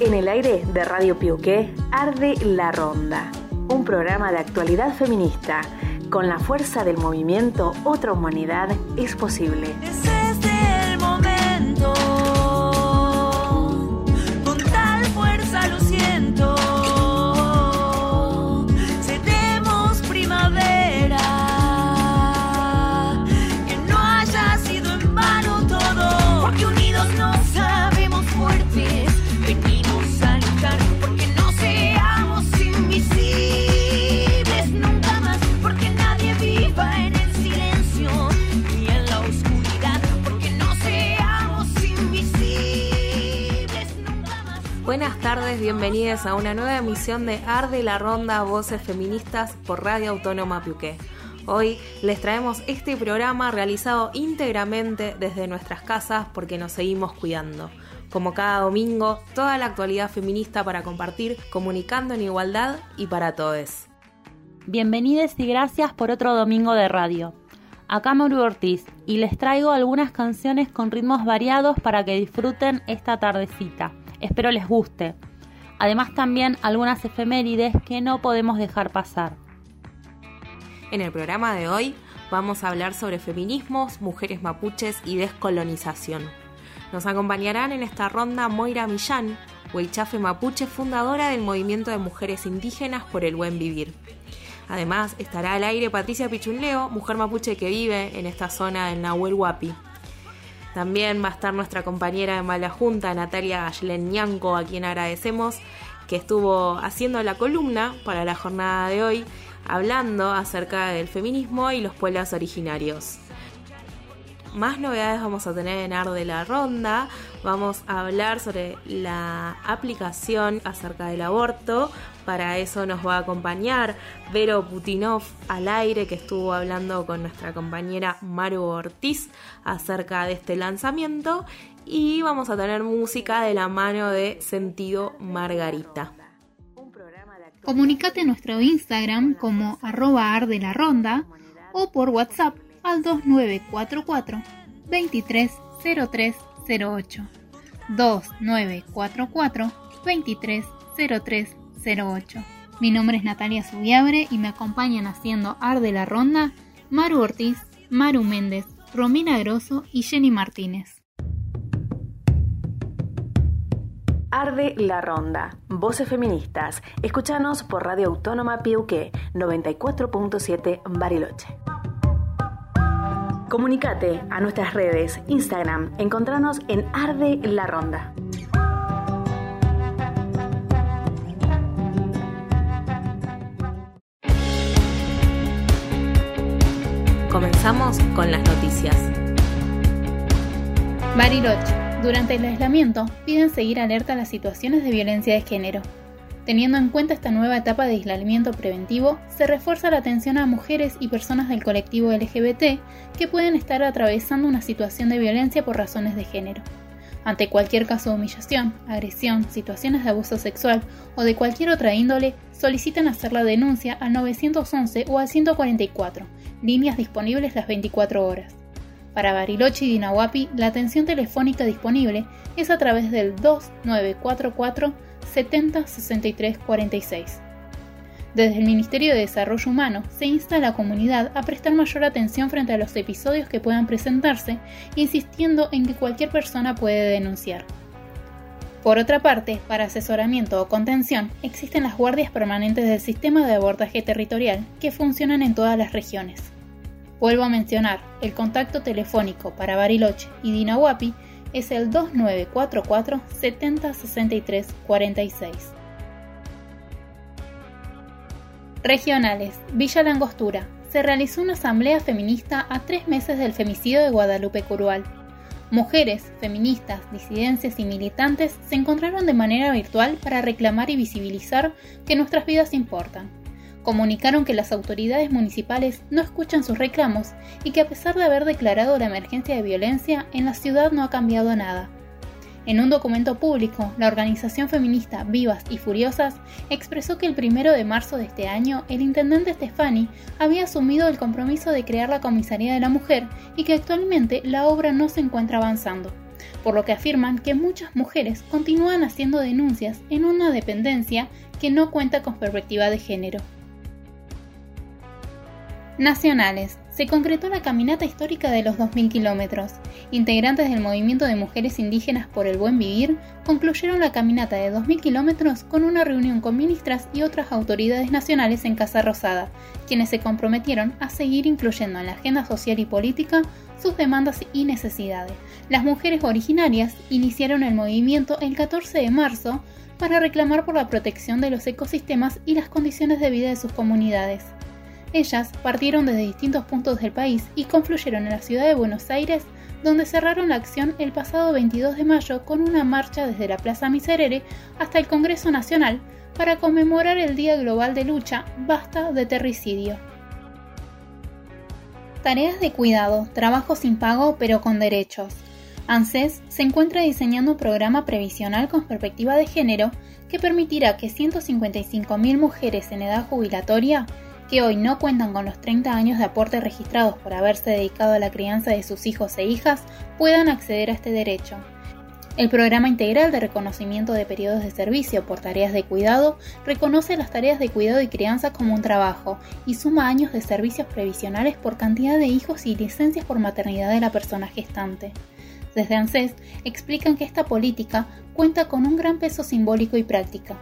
En el aire de Radio Piuqué arde La Ronda, un programa de actualidad feminista. Con la fuerza del movimiento Otra Humanidad es posible. Buenas tardes, bienvenidos a una nueva emisión de Arde la Ronda Voces Feministas por Radio Autónoma Piuqué. Hoy les traemos este programa realizado íntegramente desde nuestras casas porque nos seguimos cuidando. Como cada domingo, toda la actualidad feminista para compartir, comunicando en igualdad y para todos. Bienvenidos y gracias por otro domingo de radio. Acá Maru Ortiz y les traigo algunas canciones con ritmos variados para que disfruten esta tardecita. Espero les guste. Además también algunas efemérides que no podemos dejar pasar. En el programa de hoy vamos a hablar sobre feminismos, mujeres mapuches y descolonización. Nos acompañarán en esta ronda Moira Millán, Huichafe Mapuche, fundadora del movimiento de mujeres indígenas por el buen vivir. Además, estará al aire Patricia Pichunleo, mujer mapuche que vive en esta zona del Nahuel Huapi. También va a estar nuestra compañera de Mala Junta, Natalia Gaylen Ñanco, a quien agradecemos que estuvo haciendo la columna para la jornada de hoy, hablando acerca del feminismo y los pueblos originarios. Más novedades vamos a tener en Ar de la Ronda. Vamos a hablar sobre la aplicación acerca del aborto. Para eso nos va a acompañar Vero Putinov al aire, que estuvo hablando con nuestra compañera Maru Ortiz acerca de este lanzamiento. Y vamos a tener música de la mano de Sentido Margarita. Comunicate nuestro Instagram como arroba ardelaronda o por WhatsApp al 2944 230308. 2944 230308. Mi nombre es Natalia Subiabre y me acompañan haciendo Arde la Ronda Maru Ortiz, Maru Méndez, Romina Grosso y Jenny Martínez. Arde la Ronda. Voces feministas. Escúchanos por Radio Autónoma Piuqué 94.7 Bariloche. Comunicate a nuestras redes, Instagram, encontranos en Arde la Ronda. Comenzamos con las noticias. Bariloche. Durante el aislamiento, piden seguir alerta a las situaciones de violencia de género. Teniendo en cuenta esta nueva etapa de aislamiento preventivo, se refuerza la atención a mujeres y personas del colectivo LGBT que pueden estar atravesando una situación de violencia por razones de género. Ante cualquier caso de humillación, agresión, situaciones de abuso sexual o de cualquier otra índole, solicitan hacer la denuncia al 911 o al 144, líneas disponibles las 24 horas. Para Bariloche y Dinahuapi, la atención telefónica disponible es a través del 2944 70 63 46. Desde el Ministerio de Desarrollo Humano se insta a la comunidad a prestar mayor atención frente a los episodios que puedan presentarse, insistiendo en que cualquier persona puede denunciar. Por otra parte, para asesoramiento o contención, existen las guardias permanentes del sistema de abordaje territorial que funcionan en todas las regiones. Vuelvo a mencionar, el contacto telefónico para Bariloche y Dinahuapi es el 2944 70 63 46. Regionales, Villa Langostura. Se realizó una asamblea feminista a tres meses del femicidio de Guadalupe Curual. Mujeres, feministas, disidencias y militantes se encontraron de manera virtual para reclamar y visibilizar que nuestras vidas importan. Comunicaron que las autoridades municipales no escuchan sus reclamos y que a pesar de haber declarado la emergencia de violencia, en la ciudad no ha cambiado nada. En un documento público, la organización feminista Vivas y Furiosas expresó que el primero de marzo de este año el intendente Stefani había asumido el compromiso de crear la Comisaría de la Mujer y que actualmente la obra no se encuentra avanzando. por lo que afirman que muchas mujeres continúan haciendo denuncias en una dependencia que no cuenta con perspectiva de género. Nacionales. Se concretó la caminata histórica de los 2.000 kilómetros. Integrantes del movimiento de mujeres indígenas por el buen vivir concluyeron la caminata de 2.000 kilómetros con una reunión con ministras y otras autoridades nacionales en Casa Rosada, quienes se comprometieron a seguir incluyendo en la agenda social y política sus demandas y necesidades. Las mujeres originarias iniciaron el movimiento el 14 de marzo para reclamar por la protección de los ecosistemas y las condiciones de vida de sus comunidades. Ellas partieron desde distintos puntos del país y confluyeron en la ciudad de Buenos Aires, donde cerraron la acción el pasado 22 de mayo con una marcha desde la Plaza Miserere hasta el Congreso Nacional para conmemorar el Día Global de Lucha Basta de Terricidio. Tareas de cuidado, trabajo sin pago pero con derechos. ANSES se encuentra diseñando un programa previsional con perspectiva de género que permitirá que 155.000 mujeres en edad jubilatoria que hoy no cuentan con los 30 años de aporte registrados por haberse dedicado a la crianza de sus hijos e hijas puedan acceder a este derecho. El Programa Integral de Reconocimiento de Periodos de Servicio por Tareas de Cuidado reconoce las tareas de cuidado y crianza como un trabajo y suma años de servicios previsionales por cantidad de hijos y licencias por maternidad de la persona gestante. Desde ANSES explican que esta política cuenta con un gran peso simbólico y práctica,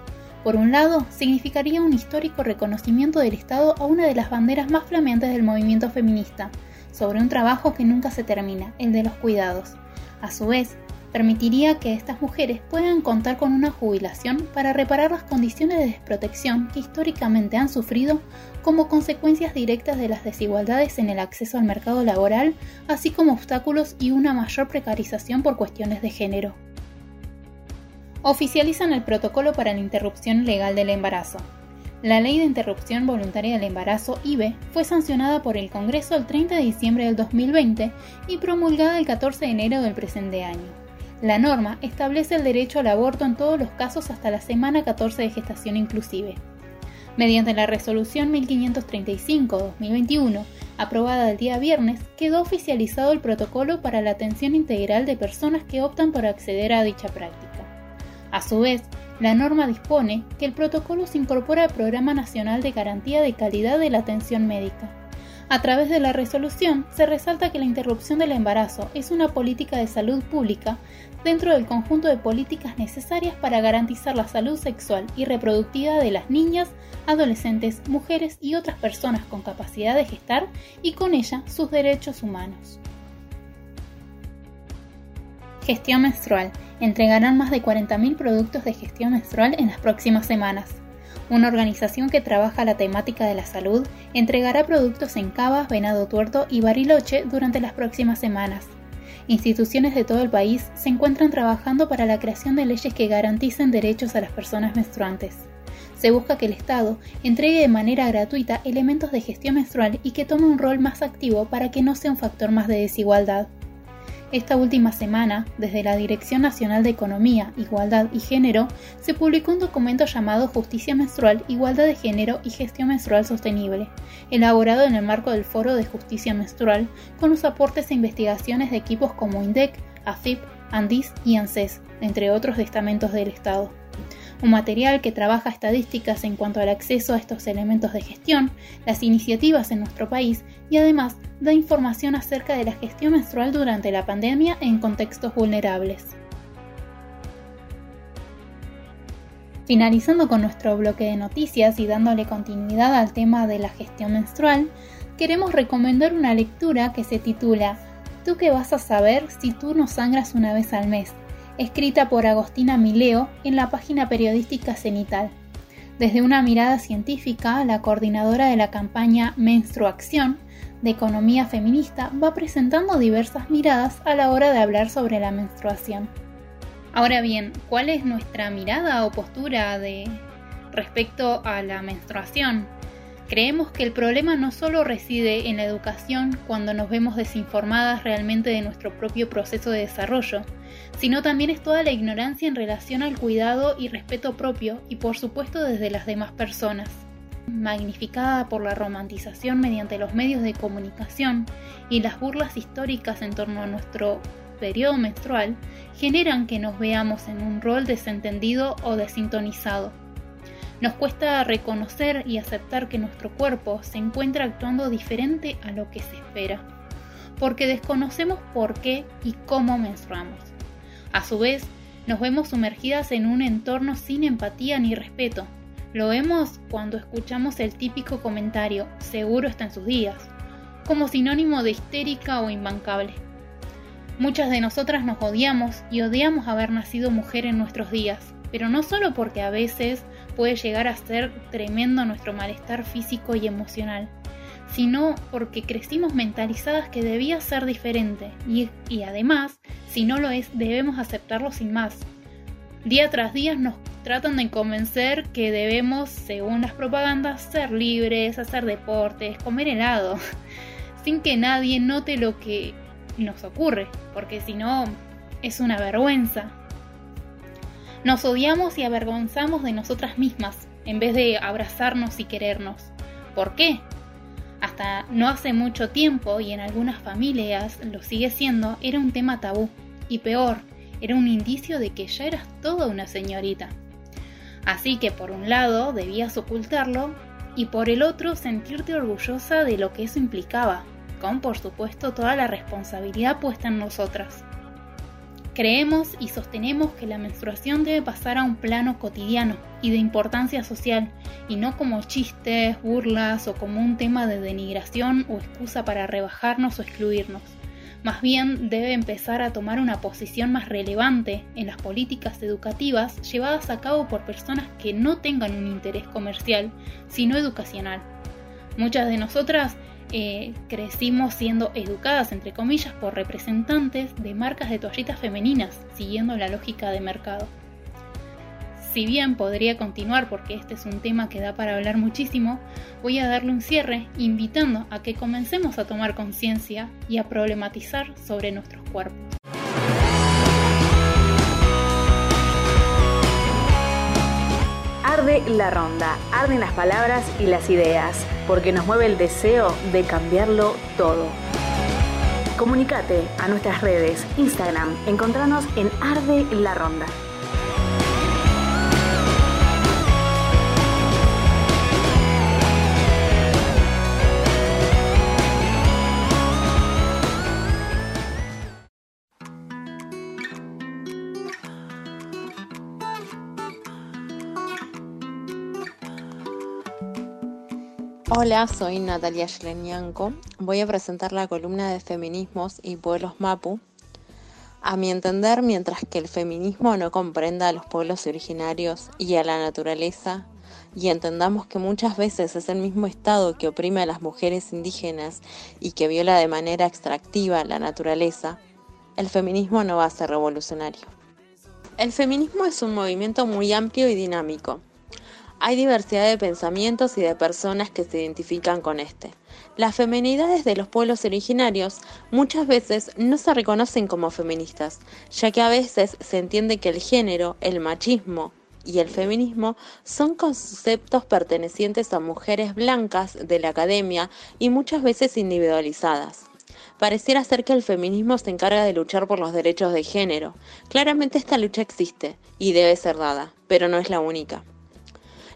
por un lado, significaría un histórico reconocimiento del Estado a una de las banderas más flameantes del movimiento feminista, sobre un trabajo que nunca se termina, el de los cuidados. A su vez, permitiría que estas mujeres puedan contar con una jubilación para reparar las condiciones de desprotección que históricamente han sufrido como consecuencias directas de las desigualdades en el acceso al mercado laboral, así como obstáculos y una mayor precarización por cuestiones de género oficializan el protocolo para la interrupción legal del embarazo. La Ley de Interrupción Voluntaria del Embarazo, IBE, fue sancionada por el Congreso el 30 de diciembre del 2020 y promulgada el 14 de enero del presente año. La norma establece el derecho al aborto en todos los casos hasta la semana 14 de gestación inclusive. Mediante la resolución 1535-2021, aprobada el día viernes, quedó oficializado el protocolo para la atención integral de personas que optan por acceder a dicha práctica. A su vez, la norma dispone que el protocolo se incorpora al Programa Nacional de Garantía de Calidad de la Atención Médica. A través de la resolución se resalta que la interrupción del embarazo es una política de salud pública dentro del conjunto de políticas necesarias para garantizar la salud sexual y reproductiva de las niñas, adolescentes, mujeres y otras personas con capacidad de gestar y con ella sus derechos humanos. Gestión menstrual entregarán más de 40.000 productos de gestión menstrual en las próximas semanas. Una organización que trabaja la temática de la salud entregará productos en Cava, Venado Tuerto y Bariloche durante las próximas semanas. Instituciones de todo el país se encuentran trabajando para la creación de leyes que garanticen derechos a las personas menstruantes. Se busca que el Estado entregue de manera gratuita elementos de gestión menstrual y que tome un rol más activo para que no sea un factor más de desigualdad. Esta última semana, desde la Dirección Nacional de Economía, Igualdad y Género, se publicó un documento llamado Justicia Menstrual, Igualdad de Género y Gestión Menstrual Sostenible, elaborado en el marco del Foro de Justicia Menstrual, con los aportes e investigaciones de equipos como INDEC, AFIP, ANDIS y ANSES, entre otros estamentos del Estado un material que trabaja estadísticas en cuanto al acceso a estos elementos de gestión, las iniciativas en nuestro país y además da información acerca de la gestión menstrual durante la pandemia en contextos vulnerables. Finalizando con nuestro bloque de noticias y dándole continuidad al tema de la gestión menstrual, queremos recomendar una lectura que se titula ¿Tú qué vas a saber si tú no sangras una vez al mes? Escrita por Agostina Mileo en la página periodística Cenital. Desde una mirada científica, la coordinadora de la campaña Menstruación de Economía Feminista va presentando diversas miradas a la hora de hablar sobre la menstruación. Ahora bien, ¿cuál es nuestra mirada o postura de respecto a la menstruación? Creemos que el problema no solo reside en la educación cuando nos vemos desinformadas realmente de nuestro propio proceso de desarrollo, sino también es toda la ignorancia en relación al cuidado y respeto propio y por supuesto desde las demás personas. Magnificada por la romantización mediante los medios de comunicación y las burlas históricas en torno a nuestro periodo menstrual generan que nos veamos en un rol desentendido o desintonizado. Nos cuesta reconocer y aceptar que nuestro cuerpo se encuentra actuando diferente a lo que se espera, porque desconocemos por qué y cómo menstruamos. A su vez, nos vemos sumergidas en un entorno sin empatía ni respeto. Lo vemos cuando escuchamos el típico comentario, seguro está en sus días, como sinónimo de histérica o imbancable. Muchas de nosotras nos odiamos y odiamos haber nacido mujer en nuestros días, pero no solo porque a veces puede llegar a ser tremendo nuestro malestar físico y emocional, sino porque crecimos mentalizadas que debía ser diferente y, y además, si no lo es, debemos aceptarlo sin más. Día tras día nos tratan de convencer que debemos, según las propagandas, ser libres, hacer deportes, comer helado, sin que nadie note lo que nos ocurre, porque si no, es una vergüenza. Nos odiamos y avergonzamos de nosotras mismas, en vez de abrazarnos y querernos. ¿Por qué? Hasta no hace mucho tiempo, y en algunas familias lo sigue siendo, era un tema tabú. Y peor, era un indicio de que ya eras toda una señorita. Así que por un lado debías ocultarlo y por el otro sentirte orgullosa de lo que eso implicaba, con por supuesto toda la responsabilidad puesta en nosotras. Creemos y sostenemos que la menstruación debe pasar a un plano cotidiano y de importancia social, y no como chistes, burlas o como un tema de denigración o excusa para rebajarnos o excluirnos. Más bien debe empezar a tomar una posición más relevante en las políticas educativas llevadas a cabo por personas que no tengan un interés comercial, sino educacional. Muchas de nosotras eh, crecimos siendo educadas, entre comillas, por representantes de marcas de toallitas femeninas, siguiendo la lógica de mercado. Si bien podría continuar porque este es un tema que da para hablar muchísimo, voy a darle un cierre invitando a que comencemos a tomar conciencia y a problematizar sobre nuestros cuerpos. Arde la ronda, arden las palabras y las ideas, porque nos mueve el deseo de cambiarlo todo. Comunicate a nuestras redes, Instagram, encontranos en Arde la Ronda. Hola, soy Natalia Shlenianko. Voy a presentar la columna de feminismos y pueblos mapu. A mi entender, mientras que el feminismo no comprenda a los pueblos originarios y a la naturaleza, y entendamos que muchas veces es el mismo Estado que oprime a las mujeres indígenas y que viola de manera extractiva la naturaleza, el feminismo no va a ser revolucionario. El feminismo es un movimiento muy amplio y dinámico hay diversidad de pensamientos y de personas que se identifican con este. Las feminidades de los pueblos originarios muchas veces no se reconocen como feministas, ya que a veces se entiende que el género, el machismo y el feminismo son conceptos pertenecientes a mujeres blancas de la academia y muchas veces individualizadas. Pareciera ser que el feminismo se encarga de luchar por los derechos de género. Claramente esta lucha existe y debe ser dada, pero no es la única.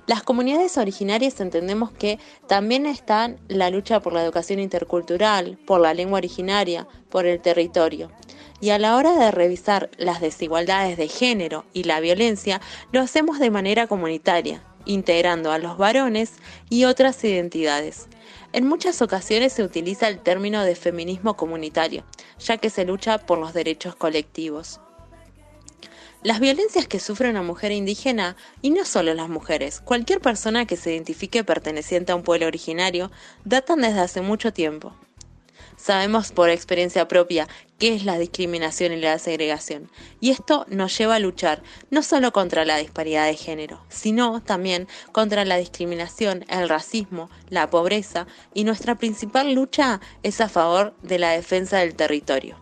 Las comunidades originarias entendemos que también están la lucha por la educación intercultural, por la lengua originaria, por el territorio. Y a la hora de revisar las desigualdades de género y la violencia, lo hacemos de manera comunitaria, integrando a los varones y otras identidades. En muchas ocasiones se utiliza el término de feminismo comunitario, ya que se lucha por los derechos colectivos. Las violencias que sufre una mujer indígena, y no solo las mujeres, cualquier persona que se identifique perteneciente a un pueblo originario, datan desde hace mucho tiempo. Sabemos por experiencia propia qué es la discriminación y la segregación, y esto nos lleva a luchar no solo contra la disparidad de género, sino también contra la discriminación, el racismo, la pobreza, y nuestra principal lucha es a favor de la defensa del territorio.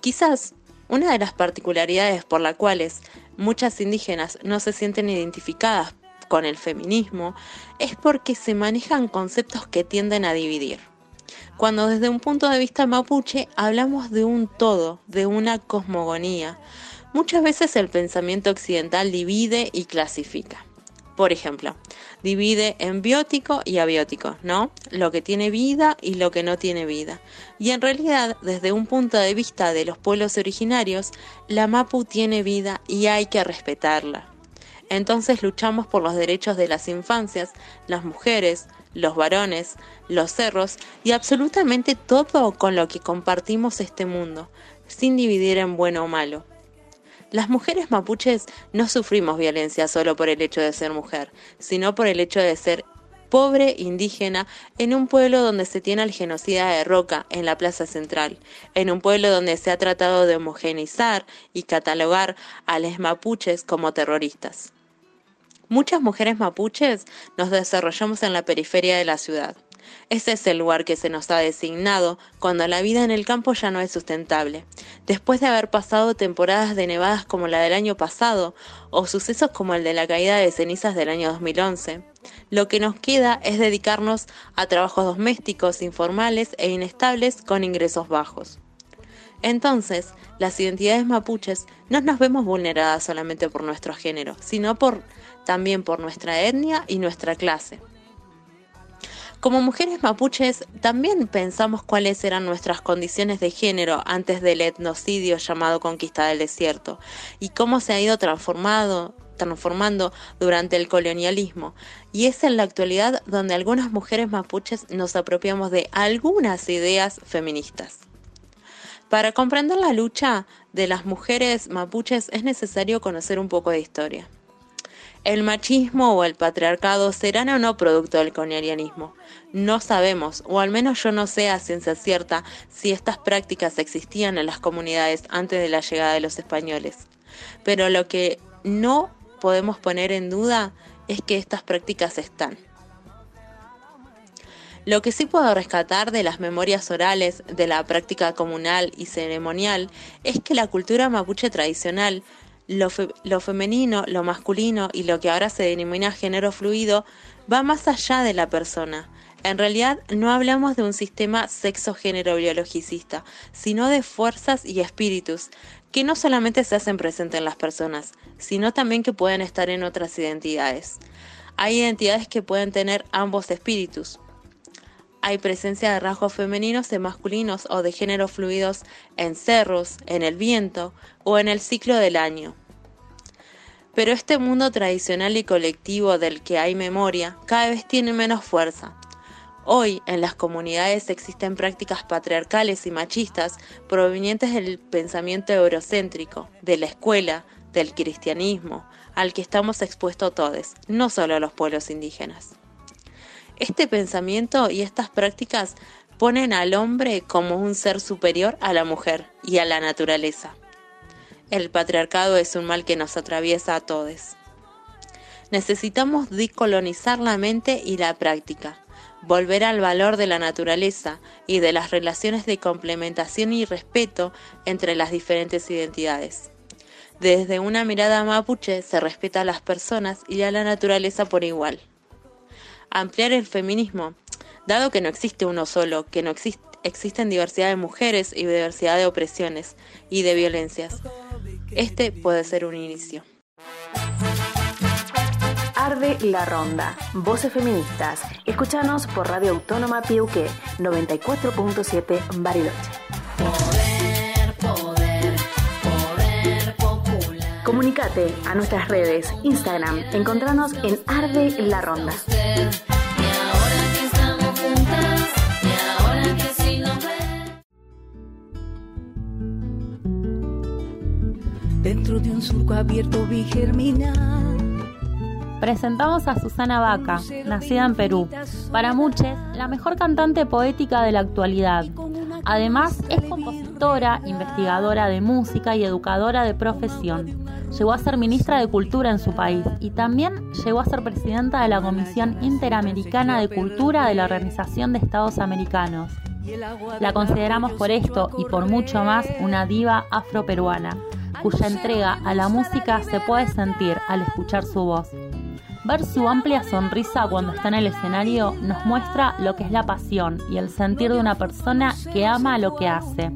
Quizás una de las particularidades por las cuales muchas indígenas no se sienten identificadas con el feminismo es porque se manejan conceptos que tienden a dividir. cuando desde un punto de vista mapuche hablamos de un todo, de una cosmogonía. Muchas veces el pensamiento occidental divide y clasifica. Por ejemplo, divide en biótico y abiótico, ¿no? Lo que tiene vida y lo que no tiene vida. Y en realidad, desde un punto de vista de los pueblos originarios, la Mapu tiene vida y hay que respetarla. Entonces luchamos por los derechos de las infancias, las mujeres, los varones, los cerros y absolutamente todo con lo que compartimos este mundo, sin dividir en bueno o malo. Las mujeres mapuches no sufrimos violencia solo por el hecho de ser mujer, sino por el hecho de ser pobre indígena en un pueblo donde se tiene al genocida de Roca en la plaza central, en un pueblo donde se ha tratado de homogeneizar y catalogar a los mapuches como terroristas. Muchas mujeres mapuches nos desarrollamos en la periferia de la ciudad. Ese es el lugar que se nos ha designado cuando la vida en el campo ya no es sustentable. Después de haber pasado temporadas de nevadas como la del año pasado o sucesos como el de la caída de cenizas del año 2011, lo que nos queda es dedicarnos a trabajos domésticos informales e inestables con ingresos bajos. Entonces, las identidades mapuches no nos vemos vulneradas solamente por nuestro género, sino también por nuestra etnia y nuestra clase. Como mujeres mapuches, también pensamos cuáles eran nuestras condiciones de género antes del etnocidio llamado conquista del desierto y cómo se ha ido transformando durante el colonialismo. Y es en la actualidad donde algunas mujeres mapuches nos apropiamos de algunas ideas feministas. Para comprender la lucha de las mujeres mapuches es necesario conocer un poco de historia. ¿El machismo o el patriarcado serán o no producto del colonialismo? No sabemos, o al menos yo no sé a ciencia cierta, si estas prácticas existían en las comunidades antes de la llegada de los españoles. Pero lo que no podemos poner en duda es que estas prácticas están. Lo que sí puedo rescatar de las memorias orales, de la práctica comunal y ceremonial, es que la cultura mapuche tradicional lo, femenino, lo masculino y lo que ahora se denomina género fluido va más allá de la persona. En realidad no hablamos de un sistema sexo-género biologicista, sino de fuerzas y espíritus que no solamente se hacen presentes en las personas, sino también que pueden estar en otras identidades. Hay identidades que pueden tener ambos espíritus. Hay presencia de rasgos femeninos y masculinos o de género fluidos en cerros, en el viento o en el ciclo del año. Pero este mundo tradicional y colectivo del que hay memoria cada vez tiene menos fuerza. Hoy en las comunidades existen prácticas patriarcales y machistas provenientes del pensamiento eurocéntrico, de la escuela, del cristianismo, al que estamos expuestos todos, no solo los pueblos indígenas. Este pensamiento y estas prácticas ponen al hombre como un ser superior a la mujer y a la naturaleza. El patriarcado es un mal que nos atraviesa a todos. Necesitamos decolonizar la mente y la práctica, volver al valor de la naturaleza y de las relaciones de complementación y respeto entre las diferentes identidades. Desde una mirada mapuche se respeta a las personas y a la naturaleza por igual. Ampliar el feminismo, dado que no existe uno solo, que no existe, existen diversidad de mujeres y diversidad de opresiones y de violencias este puede ser un inicio. Arde la Ronda. Voces feministas. Escúchanos por Radio Autónoma Piuque 94.7 Bariloche. Poder, poder, poder popular. Comunicate a nuestras redes, Instagram, encontranos en Arde la Ronda. Dentro de un surco abierto vi Presentamos a Susana Vaca, nacida en Perú. Para muchos, la mejor cantante poética de la actualidad. Además, es compositora, investigadora de música y educadora de profesión. Llegó a ser ministra de Cultura en su país y también llegó a ser presidenta de la Comisión Interamericana de Cultura de la Organización de Estados Americanos. La consideramos por esto y por mucho más una diva afroperuana cuya entrega a la música se puede sentir al escuchar su voz. Ver su amplia sonrisa cuando está en el escenario nos muestra lo que es la pasión y el sentir de una persona que ama lo que hace.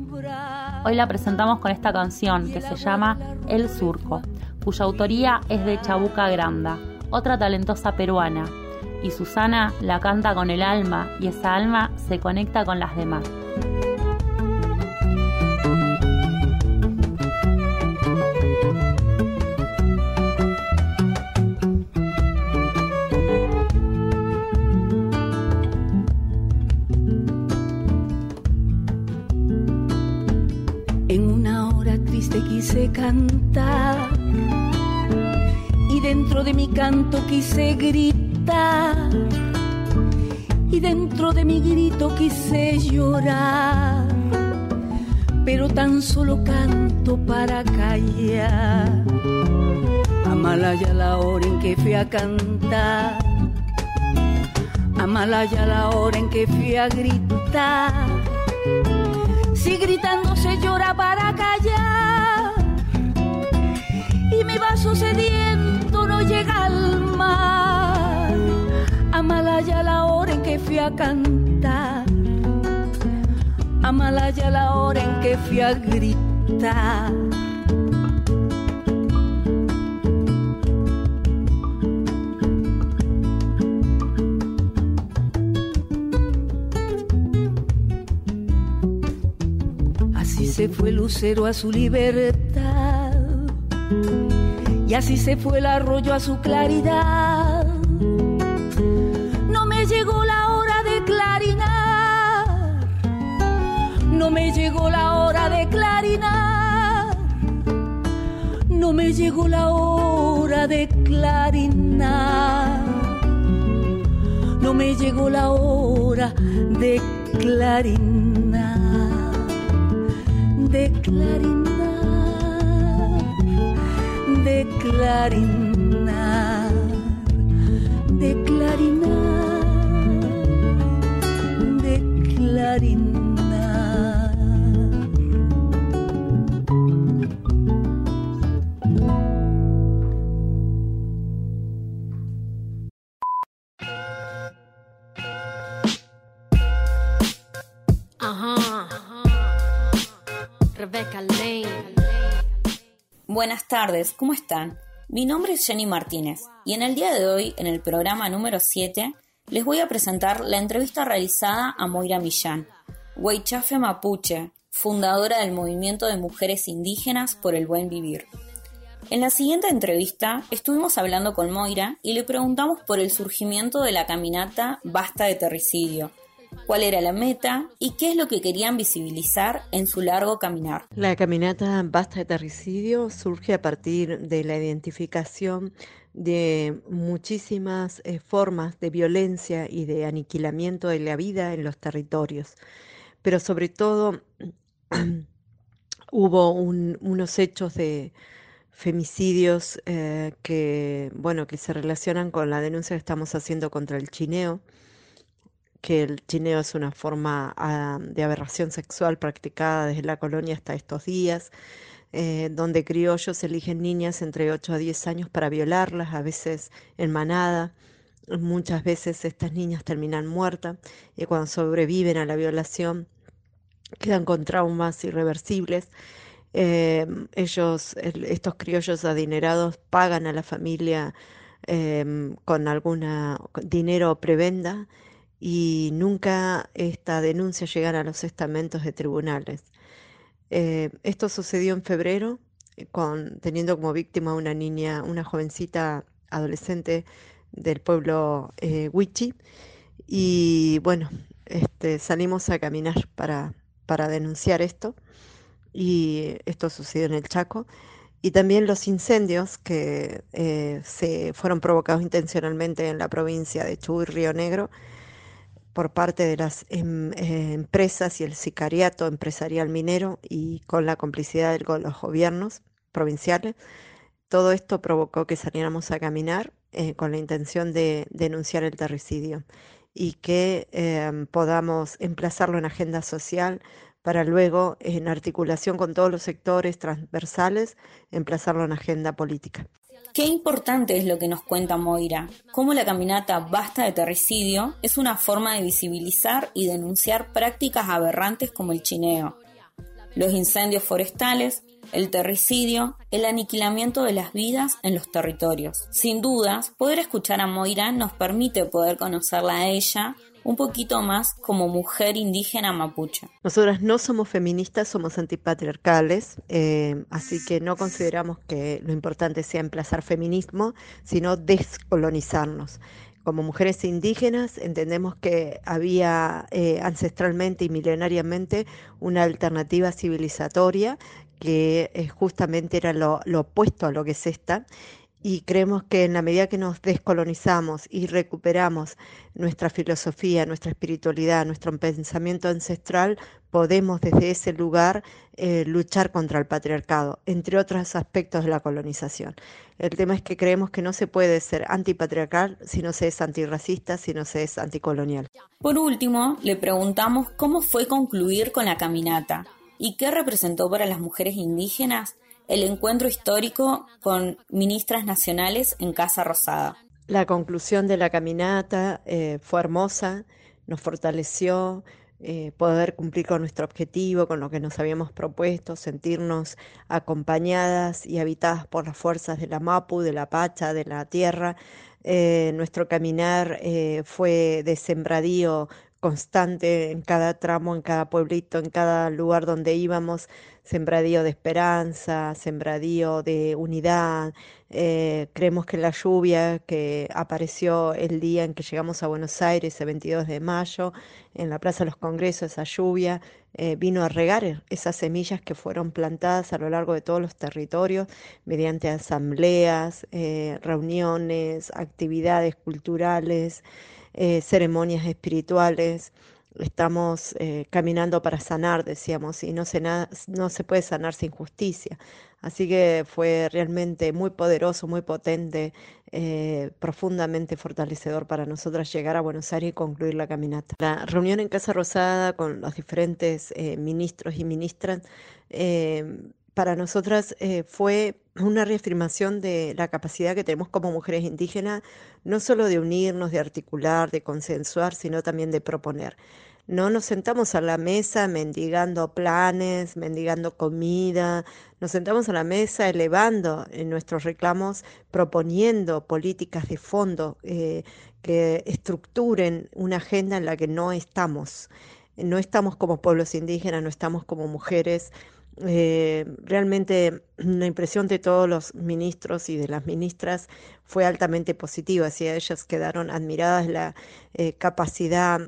Hoy la presentamos con esta canción que se llama El Surco, cuya autoría es de Chabuca Granda, otra talentosa peruana, y Susana la canta con el alma y esa alma se conecta con las demás. Y dentro de mi canto quise gritar. Y dentro de mi grito quise llorar, pero tan solo canto para callar. Amalaya la hora en que fui a cantar, Amalaya la hora en que fui a gritar. Si gritando se llora para callar vaso sediento no llega al mar. Amalaya la hora en que fui a cantar. Amalaya la hora en que fui a gritar. Así se fue Lucero a su libertad y así se fue el arroyo a su claridad. No me llegó la hora de clarinar, no me llegó la hora de clarinar, no me llegó la hora de clarinar, no me llegó la hora de clarinar. De clarinar, clarinar, de clarinar, Buenas tardes, ¿cómo están? Mi nombre es Jenny Martínez y en el día de hoy, en el programa número 7, les voy a presentar la entrevista realizada a Moira Millán, Huaychafe Mapuche, fundadora del movimiento de mujeres indígenas por el buen vivir. En la siguiente entrevista estuvimos hablando con Moira y le preguntamos por el surgimiento de la caminata Basta de Terricidio, cuál era la meta y qué es lo que querían visibilizar en su largo caminar. La caminata Basta de Terricidio surge a partir de la identificación de muchísimas eh, formas de violencia y de aniquilamiento de la vida en los territorios, pero sobre todo hubo un- unos hechos de femicidios eh, que, bueno, que se relacionan con la denuncia que estamos haciendo contra el chineo, que el chineo es una forma ah, de aberración sexual practicada desde la colonia hasta estos días, eh, donde criollos eligen niñas entre 8 a 10 años para violarlas, a veces en manada. Muchas veces estas niñas terminan muertas y cuando sobreviven a la violación quedan con traumas irreversibles. Eh, ellos, el- estos criollos adinerados pagan a la familia em, con con dinero prebenda y nunca esta denuncia llega a los estamentos de tribunales. Eh, esto sucedió en febrero, eh, teniendo como víctima una niña, una jovencita adolescente del pueblo eh, Huichi. Y bueno, este, salimos a caminar para, denunciar esto. Y esto sucedió en el Chaco. Y también los incendios que eh, se fueron provocados intencionalmente en la provincia de Chubut, Río Negro, por parte de las em- eh, empresas y el sicariato empresarial minero y con la complicidad de los gobiernos provinciales. Todo esto provocó que saliéramos a caminar eh, con la intención de denunciar el terricidio y que em, podamos emplazarlo en agenda social para luego, en articulación con todos los sectores transversales, emplazarlo en agenda política. Qué importante es lo que nos cuenta Moira, cómo la caminata Basta de Terricidio es una forma de visibilizar y denunciar prácticas aberrantes como el chineo, los incendios forestales, el terricidio, el aniquilamiento de las vidas en los territorios. Sin dudas, poder escuchar a Moira nos permite poder conocerla a ella un poquito más como mujer indígena mapuche. Nosotras no somos feministas, somos antipatriarcales, eh, así que no consideramos que lo importante sea emplazar feminismo, sino descolonizarnos. Como mujeres indígenas entendemos que había eh, ancestralmente y milenariamente una alternativa civilizatoria que eh, justamente era lo, lo opuesto a lo que es esta y creemos que en la medida que nos descolonizamos y recuperamos nuestra filosofía, nuestra espiritualidad, nuestro pensamiento ancestral, podemos desde ese lugar eh, luchar contra el patriarcado, entre otros aspectos de la colonización. El tema es que creemos que no se puede ser antipatriarcal si no se es antirracista, si no se es anticolonial. Por último, le preguntamos cómo fue concluir con la caminata y qué representó para las mujeres indígenas el encuentro histórico con ministras nacionales en Casa Rosada. La conclusión de la caminata eh, fue hermosa, nos fortaleció, eh, poder cumplir con nuestro objetivo, con lo que nos habíamos propuesto, sentirnos acompañadas y habitadas por las fuerzas de la Mapu, de la Pacha, de la tierra. Eh, nuestro caminar fue de sembradío constante en cada tramo, en cada pueblito, en cada lugar donde íbamos, sembradío de esperanza, sembradío de unidad. Eh, creemos que la lluvia que apareció el día en que llegamos a Buenos Aires, el 22 de mayo, en la Plaza de los Congresos, esa lluvia eh, vino a regar esas semillas que fueron plantadas a lo largo de todos los territorios mediante asambleas, eh, reuniones, actividades culturales. Ceremonias espirituales, estamos eh, caminando para sanar, decíamos, y no se, no se puede sanar sin justicia. Así que fue realmente muy poderoso, muy potente, eh, profundamente fortalecedor para nosotras llegar a Buenos Aires y concluir la caminata. La reunión en Casa Rosada con los diferentes ministros y ministras para nosotras eh, fue una reafirmación de la capacidad que tenemos como mujeres indígenas, no solo de unirnos, de articular, de consensuar, sino también de proponer. No nos sentamos a la mesa mendigando planes, mendigando comida, nos sentamos a la mesa elevando en nuestros reclamos, proponiendo políticas de fondo eh, que estructuren una agenda en la que no estamos. No estamos como pueblos indígenas, no estamos como mujeres, eh, realmente la impresión de todos los ministros y de las ministras fue altamente positiva. Así ellas quedaron admiradas la eh, capacidad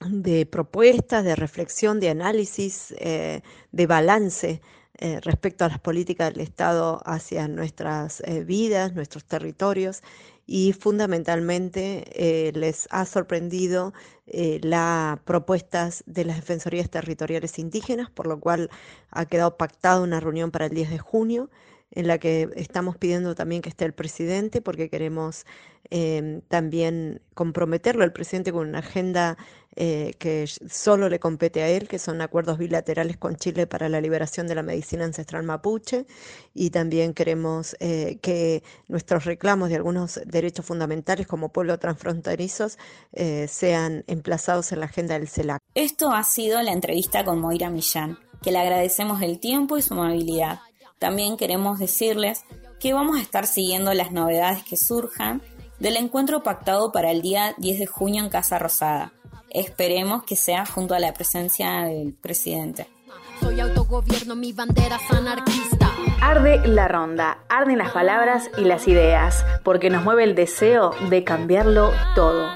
de propuestas, de reflexión, de análisis, eh, de balance respecto a las políticas del Estado hacia nuestras vidas, nuestros territorios y fundamentalmente eh, les ha sorprendido eh, las propuestas de las defensorías territoriales indígenas, por lo cual ha quedado pactada una reunión para el 10 de junio en la que estamos pidiendo también que esté el presidente porque queremos eh, también comprometerlo al presidente con una agenda eh, que solo le compete a él, que son acuerdos bilaterales con Chile para la liberación de la medicina ancestral mapuche, y también queremos eh, que nuestros reclamos de algunos derechos fundamentales como pueblo transfronterizos eh, sean emplazados en la agenda del CELAC. Esto ha sido la entrevista con Moira Millán, que le agradecemos el tiempo y su amabilidad. También queremos decirles que vamos a estar siguiendo las novedades que surjan del encuentro pactado para el día 10 de junio en Casa Rosada. Esperemos que sea junto a la presencia del presidente. Soy autogobierno, mi bandera es anarquista. Arde la ronda, arden las palabras y las ideas, porque nos mueve el deseo de cambiarlo todo.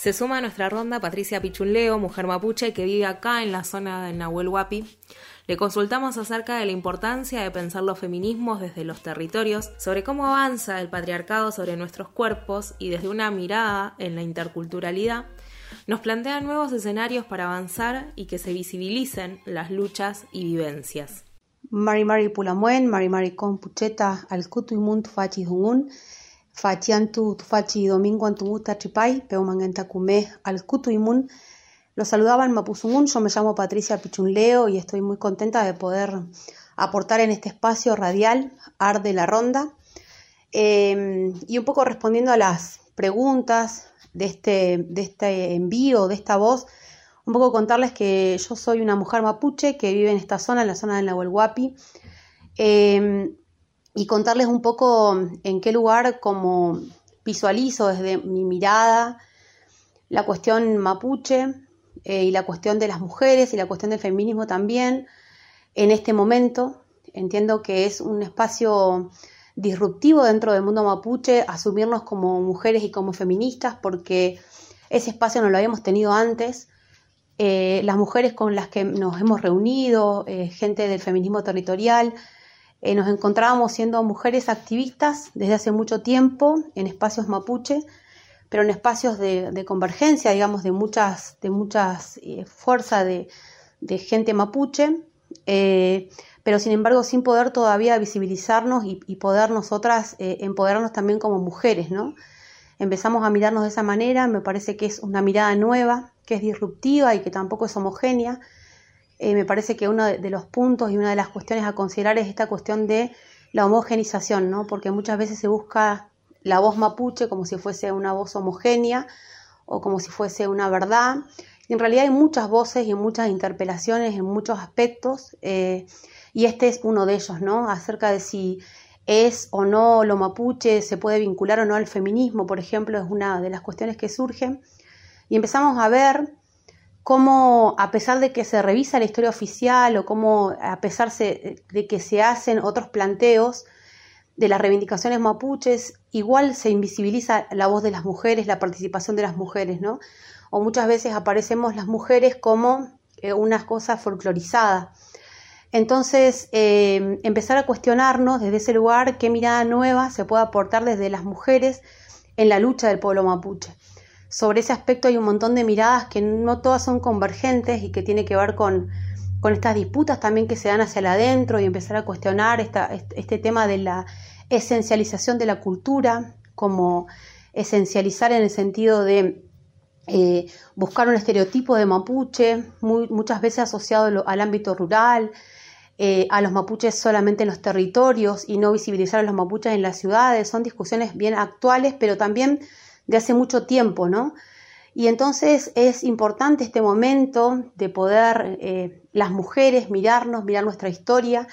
Se suma a nuestra ronda Patricia Pichuleo, mujer mapuche que vive acá en la zona de Nahuel Huapi. Le consultamos acerca de la importancia de pensar los feminismos desde los territorios, sobre cómo avanza el patriarcado sobre nuestros cuerpos y desde una mirada en la interculturalidad, nos plantea nuevos escenarios para avanzar y que se visibilicen las luchas y vivencias. Pulamuen, Mari Mari Con Pucheta, Alcutu y Fachiantu Tufachi Domingo Antumuta Chipay, Peumangentacume al Kutuimun. Los saludaba en Mapuzungún, yo me llamo Patricia Pichunleo y estoy muy contenta de poder aportar en este espacio radial Ar de la Ronda. Eh, y un poco respondiendo a las preguntas de este, de este envío, de esta voz, un poco contarles que yo soy una mujer mapuche que vive en esta zona, en la zona del Nahuel eh, y contarles un poco en qué lugar como visualizo desde mi mirada la cuestión mapuche eh, y la cuestión de las mujeres y la cuestión del feminismo también en este momento. Entiendo que es un espacio disruptivo dentro del mundo mapuche asumirnos como mujeres y como feministas porque ese espacio no lo habíamos tenido antes. Eh, las mujeres con las que nos hemos reunido, eh, gente del feminismo territorial, eh, nos encontrábamos siendo mujeres activistas desde hace mucho tiempo en espacios mapuche, pero en espacios de, convergencia, digamos, de muchas, de muchas eh, fuerzas de, gente mapuche, eh, pero sin embargo sin poder todavía visibilizarnos y, y poder nosotras empoderarnos también como mujeres, ¿no? Empezamos a mirarnos de esa manera, me parece que es una mirada nueva, que es disruptiva y que tampoco es homogénea, eh, me parece que uno de los puntos y una de las cuestiones a considerar es esta cuestión de la homogenización, ¿no? porque muchas veces se busca la voz mapuche como si fuese una voz homogénea o como si fuese una verdad. en realidad hay muchas voces y muchas interpelaciones en muchos aspectos, eh, y este es uno de ellos, ¿no? Acerca de si es o no lo mapuche, se puede vincular o no al feminismo, por ejemplo, es una de las cuestiones que surgen. Y empezamos a ver cómo a pesar de que se revisa la historia oficial o cómo a pesar de que se hacen otros planteos de las reivindicaciones mapuches, igual se invisibiliza la voz de las mujeres, la participación de las mujeres, ¿no? O muchas veces aparecemos las mujeres como eh, una cosa folclorizada. Entonces, eh, empezar a cuestionarnos desde ese lugar qué mirada nueva se puede aportar desde las mujeres en la lucha del pueblo mapuche sobre ese aspecto hay un montón de miradas que no todas son convergentes y que tiene que ver con, estas disputas también que se dan hacia el adentro y empezar a cuestionar este tema de la esencialización de la cultura, como esencializar en el sentido de eh, buscar un estereotipo de mapuche, muchas veces asociado al ámbito rural, eh, a los mapuches solamente en los territorios y no visibilizar a los mapuches en las ciudades. Son discusiones bien actuales, pero también de hace mucho tiempo, ¿no? Y entonces es importante este momento de poder eh, las mujeres mirarnos, mirar nuestra historia,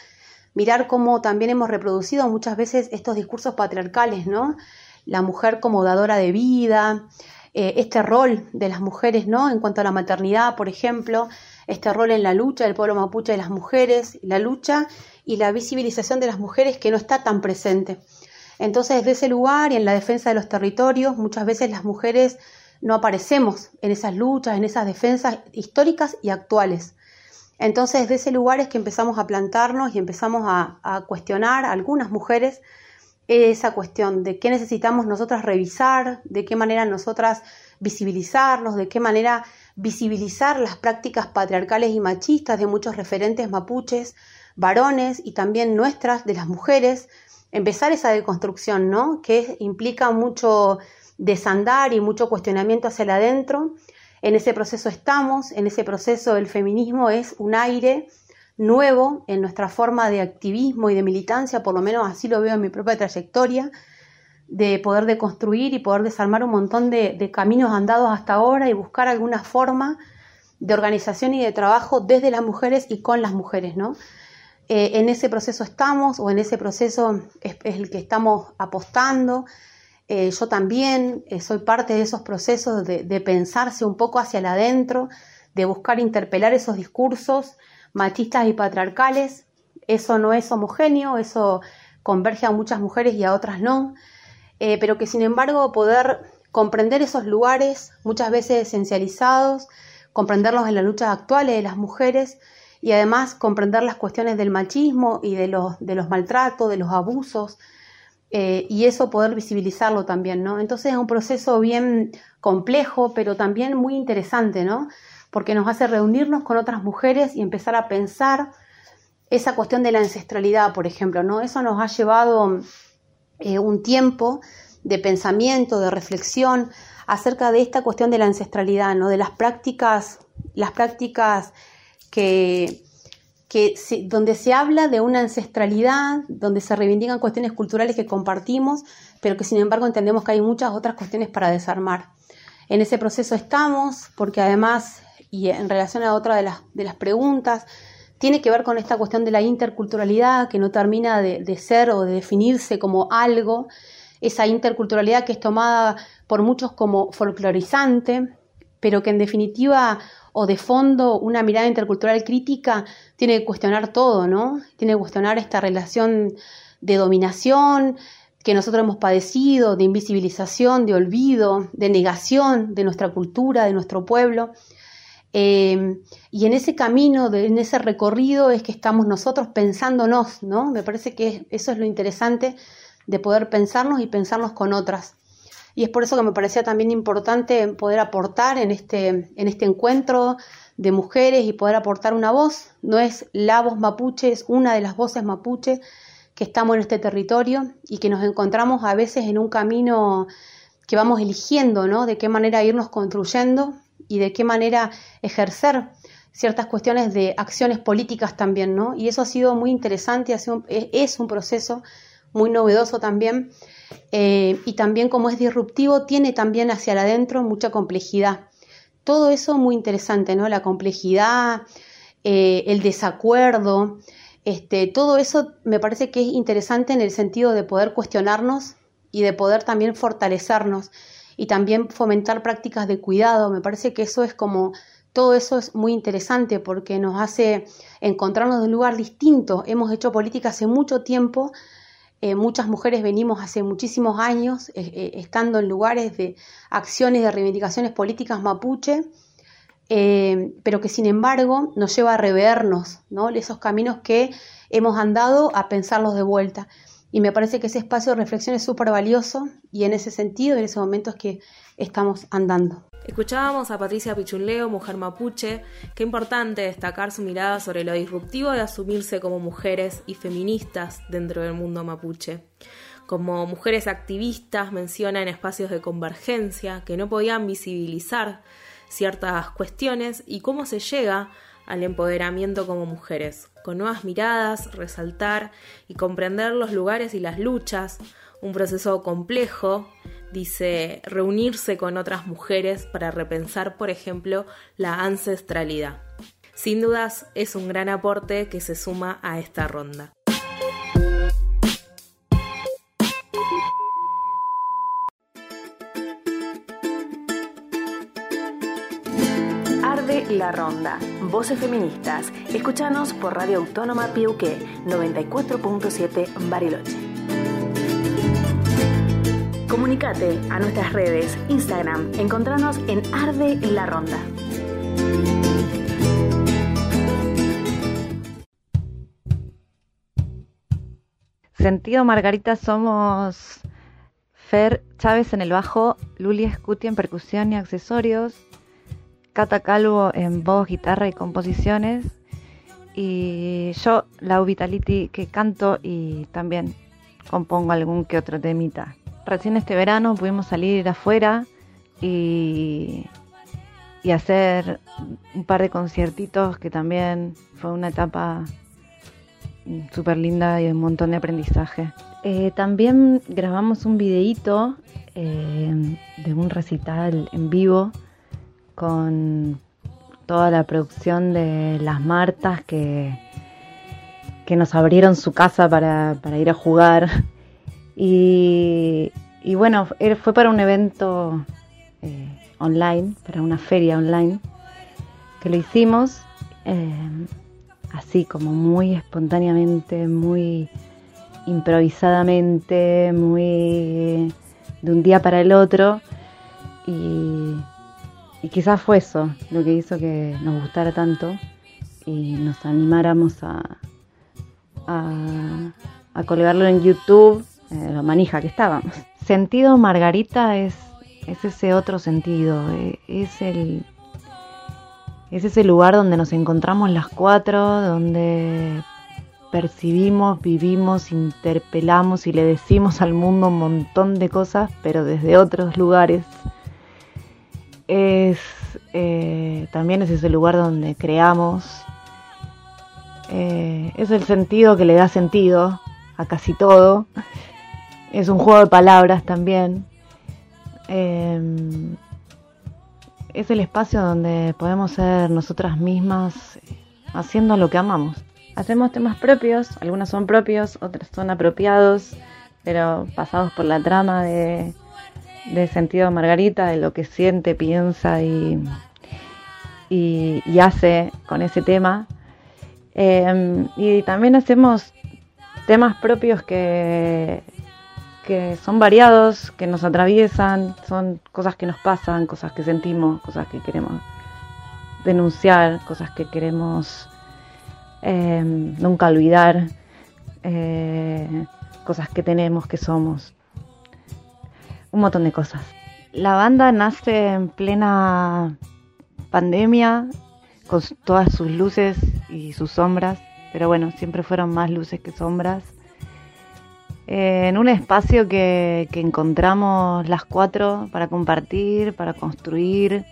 mirar cómo también hemos reproducido muchas veces estos discursos patriarcales, ¿no? La mujer como dadora de vida, eh, este rol de las mujeres, ¿no? En cuanto a la maternidad, por ejemplo, este rol en la lucha del pueblo mapuche de las mujeres, la lucha y la visibilización de las mujeres que no está tan presente. Entonces, desde ese lugar y en la defensa de los territorios, muchas veces las mujeres no aparecemos en esas luchas, en esas defensas históricas y actuales. Entonces, desde ese lugar es que empezamos a plantarnos y empezamos a, cuestionar a algunas mujeres esa cuestión de qué necesitamos nosotras revisar, de qué manera nosotras visibilizarnos, de qué manera visibilizar las prácticas patriarcales y machistas de muchos referentes mapuches, varones y también nuestras, de las mujeres, empezar esa deconstrucción, ¿no? Que implica mucho desandar y mucho cuestionamiento hacia el adentro. En ese proceso estamos, en ese proceso el feminismo es un aire nuevo en nuestra forma de activismo y de militancia, por lo menos así lo veo en mi propia trayectoria, de poder deconstruir y poder desarmar un montón de, de caminos andados hasta ahora y buscar alguna forma de organización y de trabajo desde las mujeres y con las mujeres, ¿no? Eh, en ese proceso estamos o en ese proceso es, el que estamos apostando. Eh, yo también eh, soy parte de esos procesos de, pensarse un poco hacia el adentro, de buscar interpelar esos discursos machistas y patriarcales. Eso no es homogéneo, eso converge a muchas mujeres y a otras no, pero que sin embargo poder comprender esos lugares muchas veces esencializados, comprenderlos en las luchas actuales de las mujeres, y además comprender las cuestiones del machismo y de los, de los maltratos, de los abusos, eh, y eso poder visibilizarlo también, ¿no? Entonces es un proceso bien complejo, pero también muy interesante, ¿no? Porque nos hace reunirnos con otras mujeres y empezar a pensar esa cuestión de la ancestralidad, por ejemplo, ¿no? Eso nos ha llevado eh, un tiempo de pensamiento, de reflexión acerca de esta cuestión de la ancestralidad, ¿no? de las prácticas, las prácticas que, que donde se habla de una ancestralidad, donde se reivindican cuestiones culturales que compartimos, pero que sin embargo entendemos que hay muchas otras cuestiones para desarmar. En ese proceso estamos, porque además, y en relación a otra de las, de las preguntas, tiene que ver con esta cuestión de la interculturalidad que no termina de, de ser o de definirse como algo, esa interculturalidad que es tomada por muchos como folclorizante, pero que en definitiva o de fondo una mirada intercultural crítica tiene que cuestionar todo, ¿no? Tiene que cuestionar esta relación de dominación que nosotros hemos padecido, de invisibilización, de olvido, de negación de nuestra cultura, de nuestro pueblo. Eh, y en ese camino, en ese recorrido es que estamos nosotros pensándonos, ¿no? Me parece que eso es lo interesante de poder pensarnos y pensarnos con otras. Y es por eso que me parecía también importante poder aportar en este, en este encuentro de mujeres y poder aportar una voz. No es la voz mapuche, es una de las voces mapuche que estamos en este territorio y que nos encontramos a veces en un camino que vamos eligiendo, ¿no? De qué manera irnos construyendo y de qué manera ejercer ciertas cuestiones de acciones políticas también, ¿no? Y eso ha sido muy interesante, es un proceso muy novedoso también eh, y también como es disruptivo, tiene también hacia adentro mucha complejidad. Todo eso muy interesante, ¿no? La complejidad, eh, el desacuerdo, este, todo eso me parece que es interesante en el sentido de poder cuestionarnos y de poder también fortalecernos y también fomentar prácticas de cuidado. Me parece que eso es como, todo eso es muy interesante porque nos hace encontrarnos en un lugar distinto. Hemos hecho política hace mucho tiempo eh, muchas mujeres venimos hace muchísimos años eh, eh, estando en lugares de acciones de reivindicaciones políticas mapuche, pero que sin embargo nos lleva a revernos ¿no? esos caminos que hemos andado a pensarlos de vuelta. Y me parece que ese espacio de reflexión es súper valioso y en ese sentido, en ese momento es que estamos andando. Escuchábamos a Patricia Pichuleo, mujer mapuche. Qué importante destacar su mirada sobre lo disruptivo de asumirse como mujeres y feministas dentro del mundo mapuche. Como mujeres activistas menciona en espacios de convergencia que no podían visibilizar ciertas cuestiones y cómo se llega al empoderamiento como mujeres, con nuevas miradas, resaltar y comprender los lugares y las luchas, un proceso complejo dice reunirse con otras mujeres para repensar, por ejemplo, la ancestralidad. Sin dudas es un gran aporte que se suma a esta ronda. Arde la ronda. Voces feministas. Escúchanos por Radio Autónoma Piuque 94.7 Bariloche. Comunicate a nuestras redes, Instagram, encontranos en Arde la Ronda. Sentido Margarita somos Fer Chávez en el bajo, Luli Scuti en percusión y accesorios, Cata Calvo en voz, guitarra y composiciones y yo, Lau Vitality, que canto y también compongo algún que otro temita recién este verano pudimos salir afuera y, hacer un par de conciertitos que también fue una etapa súper linda y un montón de aprendizaje. Eh, también grabamos un videíto eh, de un recital en vivo con toda la producción de las Martas que, que nos abrieron su casa para, para ir a jugar y, bueno, fue para un evento eh, online, para una feria online, que lo hicimos eh, así como muy espontáneamente, muy improvisadamente, muy de un día para el otro. Y, quizás fue eso lo que hizo que nos gustara tanto y nos animáramos a, a colgarlo en YouTube eh, la manija que estábamos. Sentido Margarita es, es ese otro sentido, eh, es el es ese lugar donde nos encontramos las cuatro, donde percibimos, vivimos, interpelamos y le decimos al mundo un montón de cosas, pero desde otros lugares. Es, eh, también es ese lugar donde creamos. Eh, es el sentido que le da sentido a casi todo. Es un juego de palabras también. Eh, es el espacio donde podemos ser nosotras mismas haciendo lo que amamos. Hacemos temas propios, algunos son propios, otros son apropiados, pero pasados por la trama de, sentido Margarita, de lo que siente, piensa y, y, hace con ese tema. Em, y también hacemos temas propios que, que son variados, que nos atraviesan, son cosas que nos pasan, cosas que sentimos, cosas que queremos denunciar, cosas que queremos Em, nunca olvidar eh, cosas que tenemos, que somos, un montón de cosas. La banda nace en plena pandemia, con todas sus luces y sus sombras, pero bueno, siempre fueron más luces que sombras. Eh, en un espacio que, encontramos las cuatro para compartir, para construir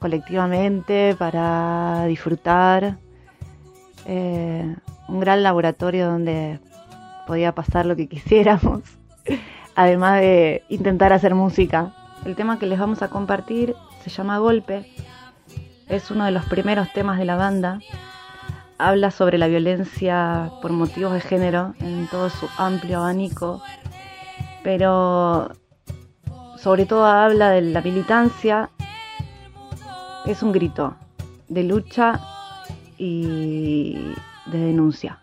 colectivamente, para disfrutar. Eh, un gran laboratorio donde podía pasar lo que quisiéramos, además de intentar hacer música. El tema que les vamos a compartir se llama Golpe, es uno de los primeros temas de la banda, habla sobre la violencia por motivos de género en todo su amplio abanico, pero sobre todo habla de la militancia, es un grito de lucha y de denuncia.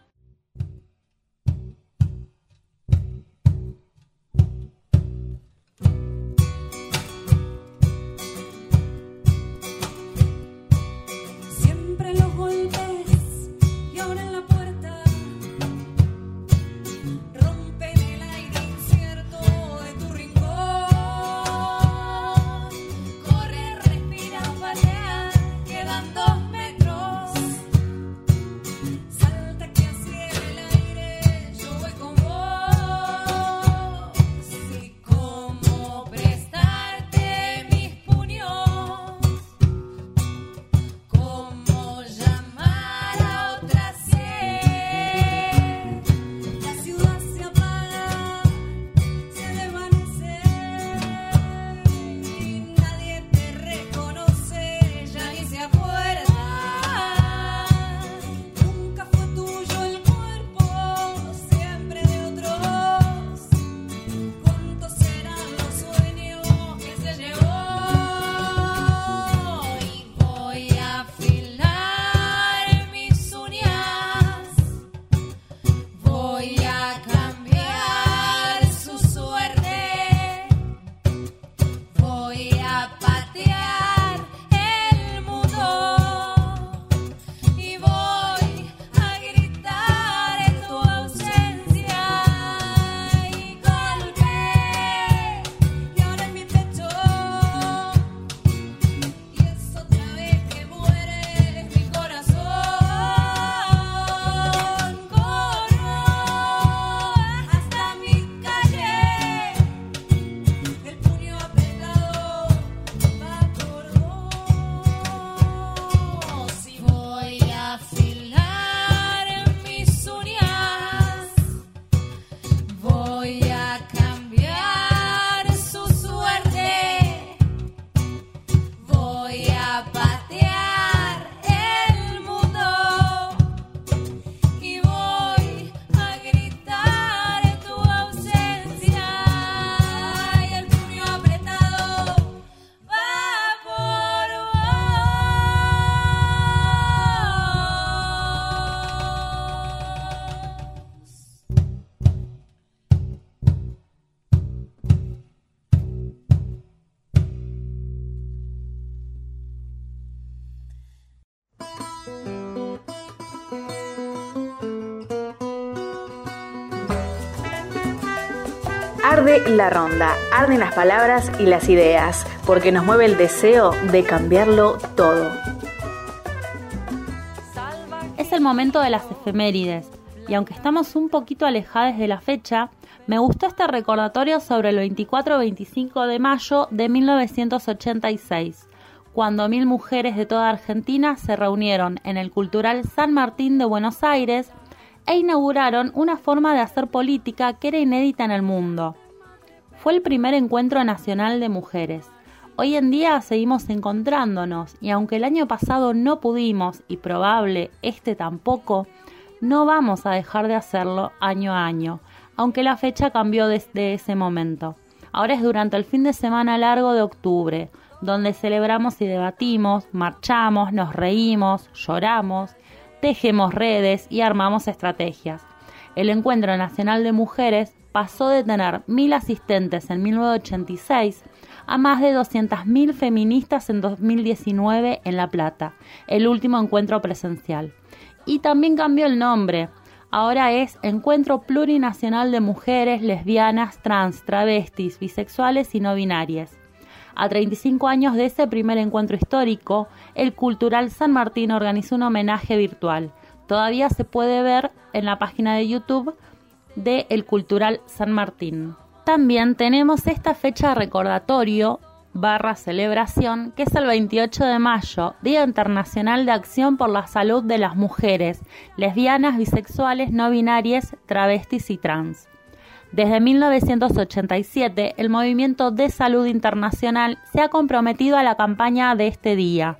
La ronda, arden las palabras y las ideas, porque nos mueve el deseo de cambiarlo todo. Es el momento de las efemérides, y aunque estamos un poquito alejadas de la fecha, me gustó este recordatorio sobre el 24-25 de mayo de 1986, cuando mil mujeres de toda Argentina se reunieron en el Cultural San Martín de Buenos Aires e inauguraron una forma de hacer política que era inédita en el mundo. Fue el primer encuentro nacional de mujeres. Hoy en día seguimos encontrándonos y aunque el año pasado no pudimos y probable este tampoco, no vamos a dejar de hacerlo año a año, aunque la fecha cambió desde ese momento. Ahora es durante el fin de semana largo de octubre, donde celebramos y debatimos, marchamos, nos reímos, lloramos, tejemos redes y armamos estrategias. El Encuentro Nacional de Mujeres pasó de tener mil asistentes en 1986 a más de 200.000 feministas en 2019 en La Plata, el último encuentro presencial. Y también cambió el nombre. Ahora es Encuentro Plurinacional de Mujeres, Lesbianas, Trans, Travestis, Bisexuales y No Binarias. A 35 años de ese primer encuentro histórico, el Cultural San Martín organizó un homenaje virtual. Todavía se puede ver en la página de YouTube de El Cultural San Martín. También tenemos esta fecha recordatorio barra celebración, que es el 28 de mayo, Día Internacional de Acción por la Salud de las Mujeres, lesbianas, bisexuales, no binarias, travestis y trans. Desde 1987, el Movimiento de Salud Internacional se ha comprometido a la campaña de este día.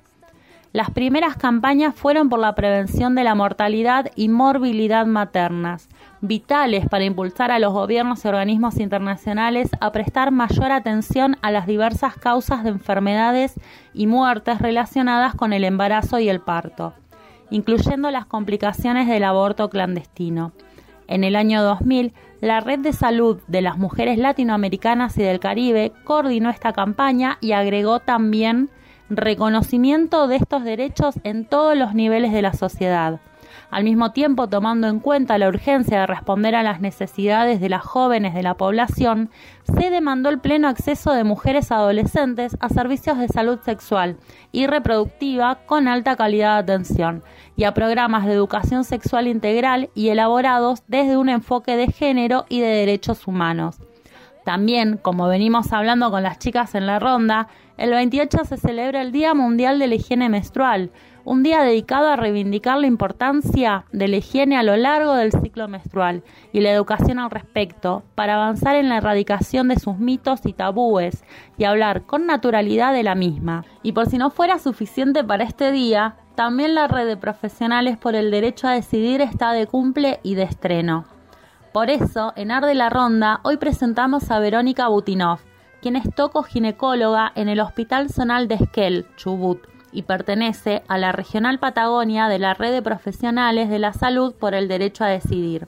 Las primeras campañas fueron por la prevención de la mortalidad y morbilidad maternas, vitales para impulsar a los gobiernos y organismos internacionales a prestar mayor atención a las diversas causas de enfermedades y muertes relacionadas con el embarazo y el parto, incluyendo las complicaciones del aborto clandestino. En el año 2000, la Red de Salud de las Mujeres Latinoamericanas y del Caribe coordinó esta campaña y agregó también reconocimiento de estos derechos en todos los niveles de la sociedad. Al mismo tiempo, tomando en cuenta la urgencia de responder a las necesidades de las jóvenes de la población, se demandó el pleno acceso de mujeres adolescentes a servicios de salud sexual y reproductiva con alta calidad de atención y a programas de educación sexual integral y elaborados desde un enfoque de género y de derechos humanos. También, como venimos hablando con las chicas en la ronda, el 28 se celebra el Día Mundial de la Higiene Menstrual, un día dedicado a reivindicar la importancia de la higiene a lo largo del ciclo menstrual y la educación al respecto, para avanzar en la erradicación de sus mitos y tabúes y hablar con naturalidad de la misma. Y por si no fuera suficiente para este día, también la red de profesionales por el derecho a decidir está de cumple y de estreno. Por eso, en Ar de la Ronda, hoy presentamos a Verónica Butinov, quien es toco-ginecóloga en el Hospital Zonal de Esquel, Chubut, y pertenece a la Regional Patagonia de la Red de Profesionales de la Salud por el Derecho a Decidir.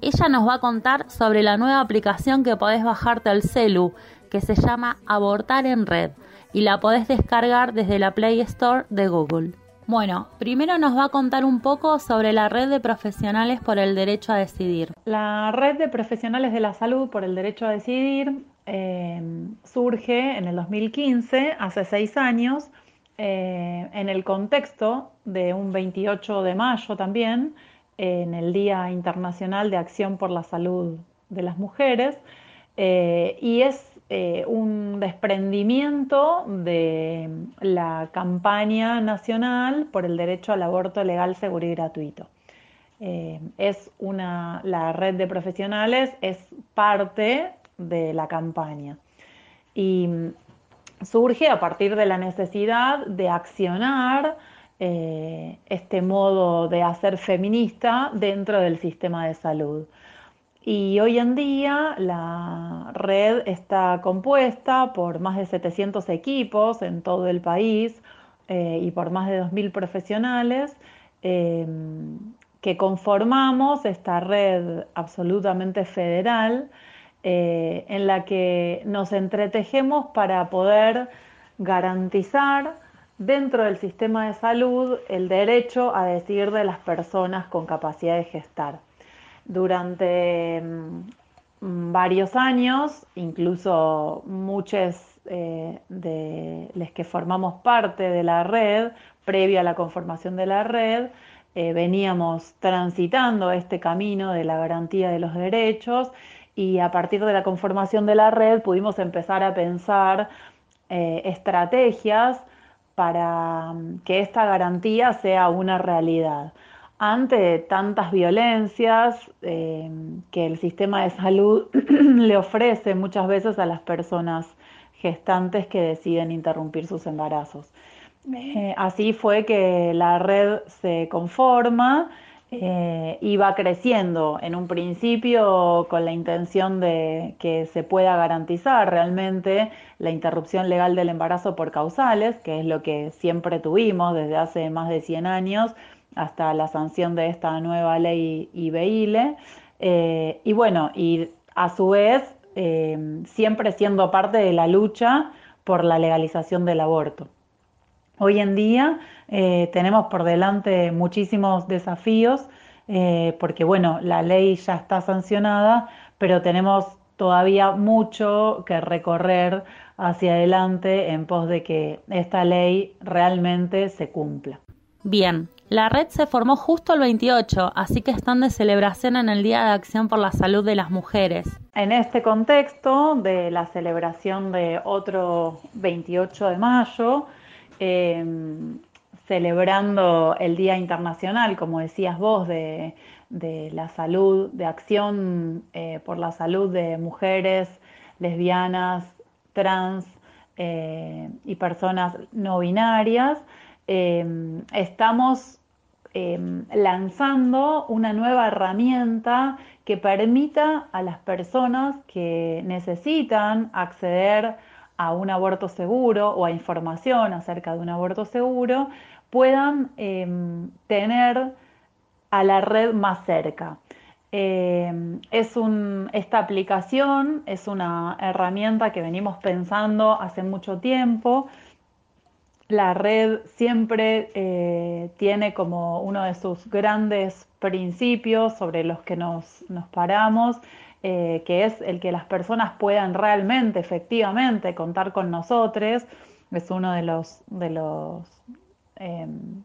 Ella nos va a contar sobre la nueva aplicación que podés bajarte al celu, que se llama Abortar en Red, y la podés descargar desde la Play Store de Google. Bueno, primero nos va a contar un poco sobre la red de profesionales por el derecho a decidir. La red de profesionales de la salud por el derecho a decidir eh, surge en el 2015, hace seis años, eh, en el contexto de un 28 de mayo también, en el Día Internacional de Acción por la Salud de las Mujeres, eh, y es eh, un desprendimiento de la campaña nacional por el derecho al aborto legal, seguro y gratuito. Es una, la red de profesionales es parte de la campaña y surge a partir de la necesidad de accionar eh, este modo de hacer feminista dentro del sistema de salud. Y hoy en día la red está compuesta por más de 700 equipos en todo el país eh, y por más de 2.000 profesionales eh, que conformamos esta red absolutamente federal eh, en la que nos entretejemos para poder garantizar dentro del sistema de salud el derecho a decidir de las personas con capacidad de gestar. Durante mm, varios años, incluso muchos eh, de los que formamos parte de la red, previo a la conformación de la red, eh, veníamos transitando este camino de la garantía de los derechos y a partir de la conformación de la red pudimos empezar a pensar eh, estrategias para mm, que esta garantía sea una realidad. Ante tantas violencias eh, que el sistema de salud le ofrece muchas veces a las personas gestantes que deciden interrumpir sus embarazos. Eh, así fue que la red se conforma eh, y va creciendo en un principio con la intención de que se pueda garantizar realmente la interrupción legal del embarazo por causales, que es lo que siempre tuvimos desde hace más de 100 años hasta la sanción de esta nueva ley IBILE. Eh, y bueno, y a su vez eh, siempre siendo parte de la lucha por la legalización del aborto. Hoy en día eh, tenemos por delante muchísimos desafíos eh, porque, bueno, la ley ya está sancionada, pero tenemos todavía mucho que recorrer hacia adelante en pos de que esta ley realmente se cumpla. Bien, la red se formó justo el 28, así que están de celebración en el Día de Acción por la Salud de las Mujeres. En este contexto de la celebración de otro 28 de mayo, Em, celebrando el Día Internacional, como decías vos, de, la salud, de acción eh, por la salud de mujeres, lesbianas, trans eh, y personas no binarias, em, estamos em, lanzando una nueva herramienta que permita a las personas que necesitan acceder a un aborto seguro o a información acerca de un aborto seguro, puedan em, tener a la red más cerca. Em, es esta aplicación es una herramienta que venimos pensando hace mucho tiempo. La red siempre eh, tiene como uno de sus grandes principios sobre los que nos, nos paramos eh, que es el que las personas puedan realmente, efectivamente, contar con nosotros, es uno de los, de los em,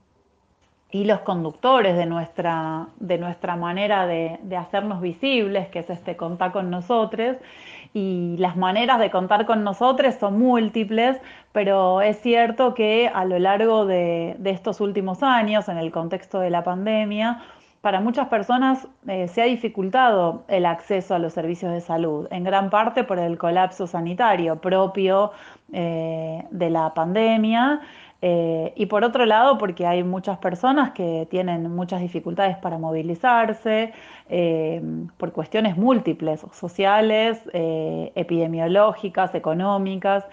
hilos conductores de nuestra, de nuestra manera de, de, hacernos visibles, que es este contar con nosotros. Y las maneras de contar con nosotros son múltiples, pero es cierto que a lo largo de, de estos últimos años, en el contexto de la pandemia, para muchas personas eh, se ha dificultado el acceso a los servicios de salud, en gran parte por el colapso sanitario propio eh, de la pandemia eh, y por otro lado porque hay muchas personas que tienen muchas dificultades para movilizarse por cuestiones múltiples, sociales, epidemiológicas, económicas.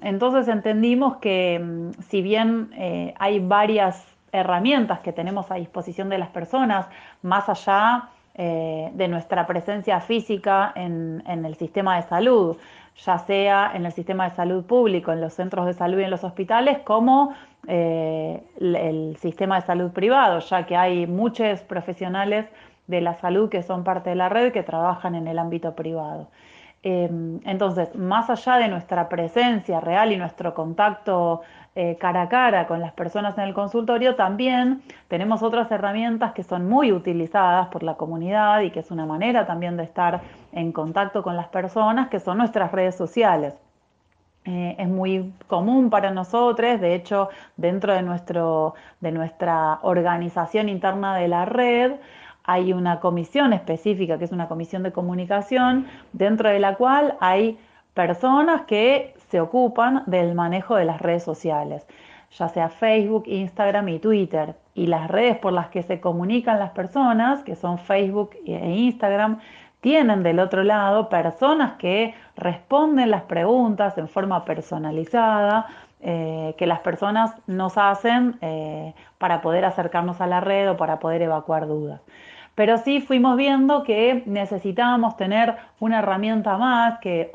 Entonces entendimos que mm, si bien hay varias herramientas que tenemos a disposición de las personas, más allá eh, de nuestra presencia física en, el sistema de salud, ya sea en el sistema de salud público, en los centros de salud y en los hospitales, como eh, el sistema de salud privado, ya que hay muchos profesionales de la salud que son parte de la red que trabajan en el ámbito privado. Em, entonces, más allá de nuestra presencia real y nuestro contacto eh, cara a cara con las personas en el consultorio, también tenemos otras herramientas que son muy utilizadas por la comunidad y que es una manera también de estar en contacto con las personas, que son nuestras redes sociales. Eh, es muy común para nosotros, de hecho, dentro de, nuestro, de nuestra organización interna de la red, hay una comisión específica, que es una comisión de comunicación, dentro de la cual hay personas que se ocupan del manejo de las redes sociales, ya sea Facebook, Instagram y Twitter. Y las redes por las que se comunican las personas, que son Facebook e Instagram, tienen del otro lado personas que responden las preguntas en forma personalizada, eh, que las personas nos hacen eh, para poder acercarnos a la red o para poder evacuar dudas. Pero sí fuimos viendo que necesitábamos tener una herramienta más que,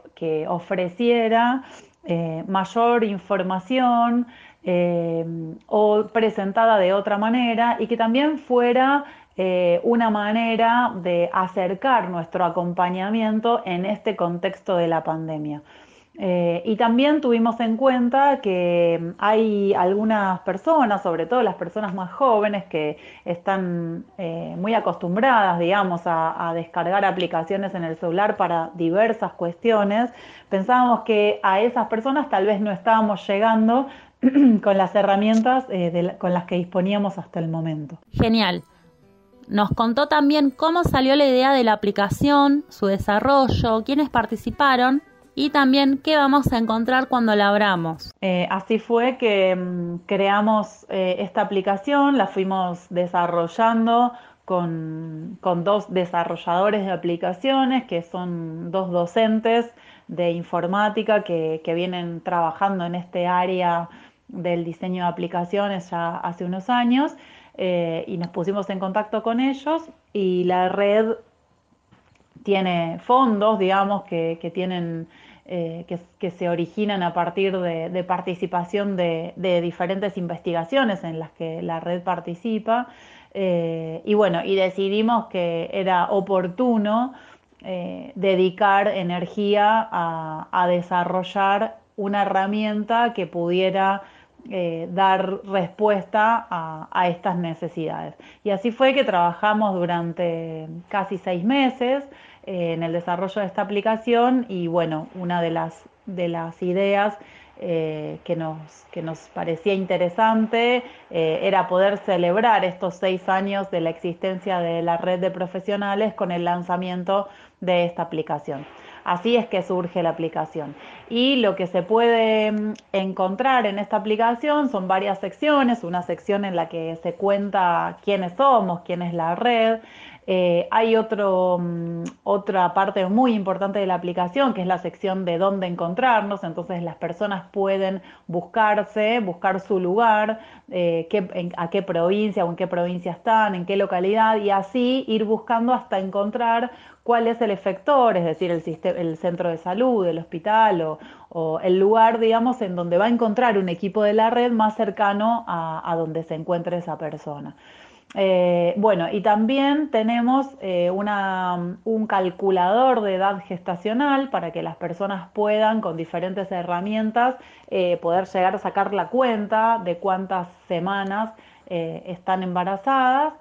ofreciera eh, mayor información eh, o presentada de otra manera y que también fuera eh, una manera de acercar nuestro acompañamiento en este contexto de la pandemia. Eh, y también tuvimos en cuenta que hay algunas personas, sobre todo las personas más jóvenes, que están eh, muy acostumbradas, digamos, a, descargar aplicaciones en el celular para diversas cuestiones. Pensábamos que a esas personas tal vez no estábamos llegando con las herramientas eh, con las que disponíamos hasta el momento. Genial. Nos contó también cómo salió la idea de la aplicación, su desarrollo, quiénes participaron y también qué vamos a encontrar cuando la abramos. Eh, así fue que mm, creamos eh, esta aplicación, la fuimos desarrollando con, dos desarrolladores de aplicaciones, que son dos docentes de informática que, vienen trabajando en este área del diseño de aplicaciones ya hace unos años. Eh, y nos pusimos en contacto con ellos y la red tiene fondos, digamos, que, que tienen eh, que, se originan a partir de, participación de, diferentes investigaciones en las que la red participa. Eh, y bueno, y decidimos que era oportuno eh, dedicar energía a, desarrollar una herramienta que pudiera dar respuesta a, estas necesidades. Y así fue que trabajamos durante casi seis meses en el desarrollo de esta aplicación y bueno, una de las, de las ideas eh, que, nos, que nos parecía interesante eh, era poder celebrar estos seis años de la existencia de la red de profesionales con el lanzamiento de esta aplicación. Así es que surge la aplicación. Y lo que se puede mm, encontrar en esta aplicación son varias secciones, una sección en la que se cuenta quiénes somos, quién es la red, eh, hay otro, mm, otra parte muy importante de la aplicación que es la sección de dónde encontrarnos, entonces las personas pueden buscarse, buscar su lugar, eh, a qué provincia o en qué provincia están, en qué localidad y así ir buscando hasta encontrar cuál es el efector, es decir, el, el centro de salud, el hospital o, o, el lugar, digamos, en donde va a encontrar un equipo de la red más cercano a, donde se encuentre esa persona. Eh, bueno, y también tenemos eh, un calculador de edad gestacional para que las personas puedan con diferentes herramientas eh, poder llegar a sacar la cuenta de cuántas semanas están embarazadas.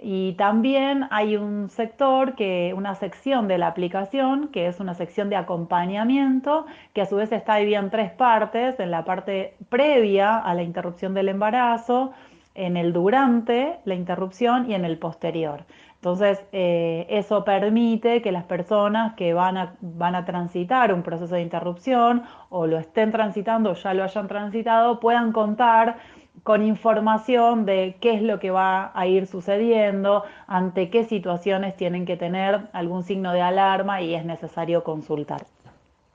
Y también hay un sector, que, una sección de la aplicación, que es una sección de acompañamiento, que a su vez está dividida en tres partes, en la parte previa a la interrupción del embarazo, en el durante la interrupción y en el posterior. Entonces, eh, eso permite que las personas que van a, van a transitar un proceso de interrupción o lo estén transitando o ya lo hayan transitado, puedan contar con información de qué es lo que va a ir sucediendo, ante qué situaciones tienen que tener algún signo de alarma y es necesario consultar.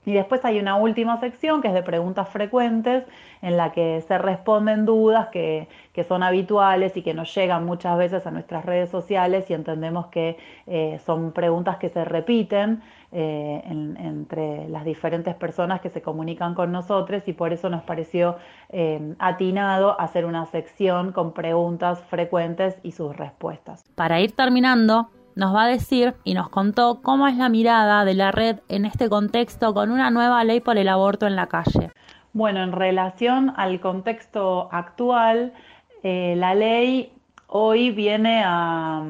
Y después hay una última sección que es de preguntas frecuentes en la que se responden dudas que, son habituales y que nos llegan muchas veces a nuestras redes sociales y entendemos que eh, son preguntas que se repiten eh, entre las diferentes personas que se comunican con nosotros y por eso nos pareció eh, atinado hacer una sección con preguntas frecuentes y sus respuestas. Para ir terminando, nos va a decir y nos contó cómo es la mirada de la red en este contexto con una nueva ley por el aborto en la calle. Bueno, en relación al contexto actual, eh, la ley hoy viene a,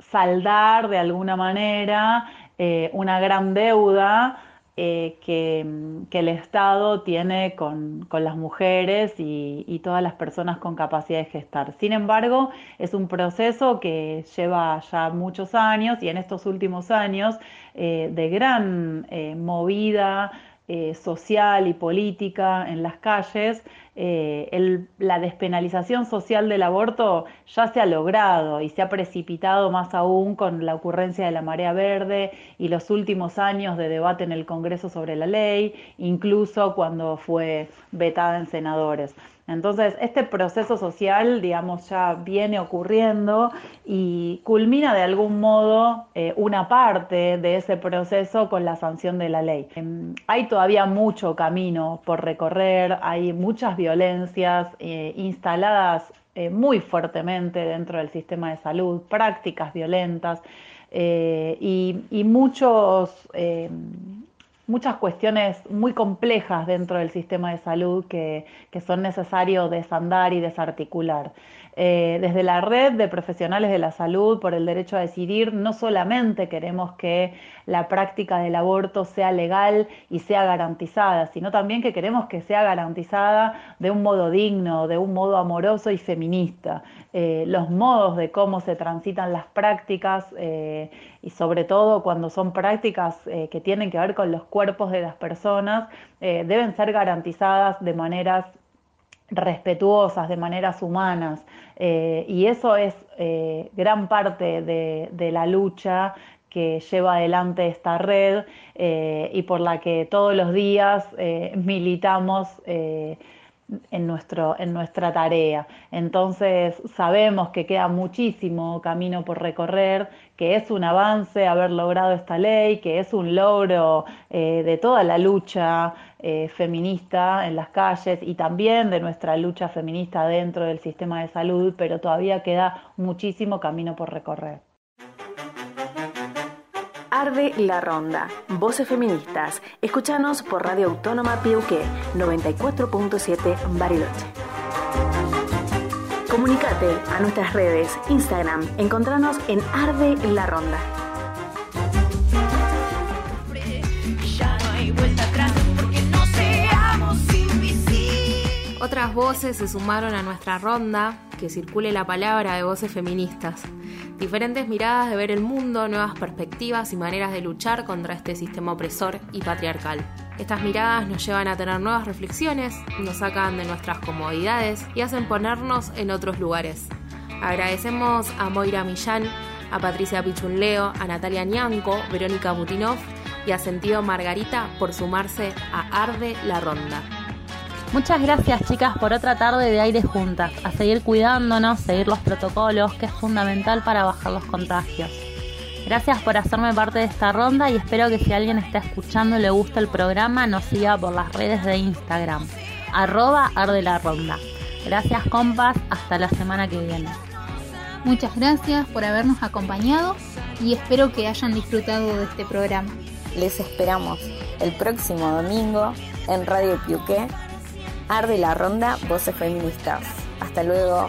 saldar de alguna manera eh, una gran deuda eh, que, el Estado tiene con, las mujeres y, todas las personas con capacidad de gestar. Sin embargo, es un proceso que lleva ya muchos años y en estos últimos años eh, de gran movida eh, social y política en las calles, eh, la despenalización social del aborto ya se ha logrado y se ha precipitado más aún con la ocurrencia de la marea verde y los últimos años de debate en el Congreso sobre la ley, incluso cuando fue vetada en senadores. Entonces, este proceso social, digamos, ya viene ocurriendo y culmina de algún modo eh, una parte de ese proceso con la sanción de la ley. Em, hay todavía mucho camino por recorrer, hay muchas violencias eh, instaladas eh, muy fuertemente dentro del sistema de salud, prácticas violentas y, muchos em, muchas cuestiones muy complejas dentro del sistema de salud que, que son necesarios desandar y desarticular. Eh, desde la red de profesionales de la salud por el derecho a decidir, no solamente queremos que la práctica del aborto sea legal y sea garantizada, sino también que queremos que sea garantizada de un modo digno, de un modo amoroso y feminista. Eh, los modos de cómo se transitan las prácticas eh, y sobre todo cuando son prácticas que tienen que ver con los cuerpos de las personas, deben ser garantizadas de maneras respetuosas, de maneras humanas. Eh, y eso es eh, gran parte de, la lucha que lleva adelante esta red eh, y por la que todos los días militamos en, nuestro, en nuestra tarea. Entonces sabemos que queda muchísimo camino por recorrer, que es un avance haber logrado esta ley, que es un logro eh, de toda la lucha eh, feminista en las calles y también de nuestra lucha feminista dentro del sistema de salud, pero todavía queda muchísimo camino por recorrer. Arde la Ronda. Voces feministas. Escúchanos por Radio Autónoma Piuque 94.7 Bariloche. Comunicate a nuestras redes, Instagram, encontranos en Arde la Ronda. Otras voces se sumaron a nuestra ronda, que circule la palabra de voces feministas diferentes miradas de ver el mundo, nuevas perspectivas y maneras de luchar contra este sistema opresor y patriarcal. Estas miradas nos llevan a tener nuevas reflexiones, nos sacan de nuestras comodidades y hacen ponernos en otros lugares. Agradecemos a Moira Millán, a Patricia Pichunleo, a Natalia Ñanco, Verónica Butinov y a Sentido Margarita por sumarse a Arde la Ronda. Muchas gracias chicas por otra tarde de aire juntas, a seguir cuidándonos, seguir los protocolos, que es fundamental para bajar los contagios. Gracias por hacerme parte de esta ronda y espero que si alguien está escuchando y le gusta el programa nos siga por las redes de Instagram, arroba arde la ronda. Gracias compas, hasta la semana que viene. Muchas gracias por habernos acompañado y espero que hayan disfrutado de este programa. Les esperamos el próximo domingo en Radio Piuqué Arde la ronda, voces feministas. Hasta luego.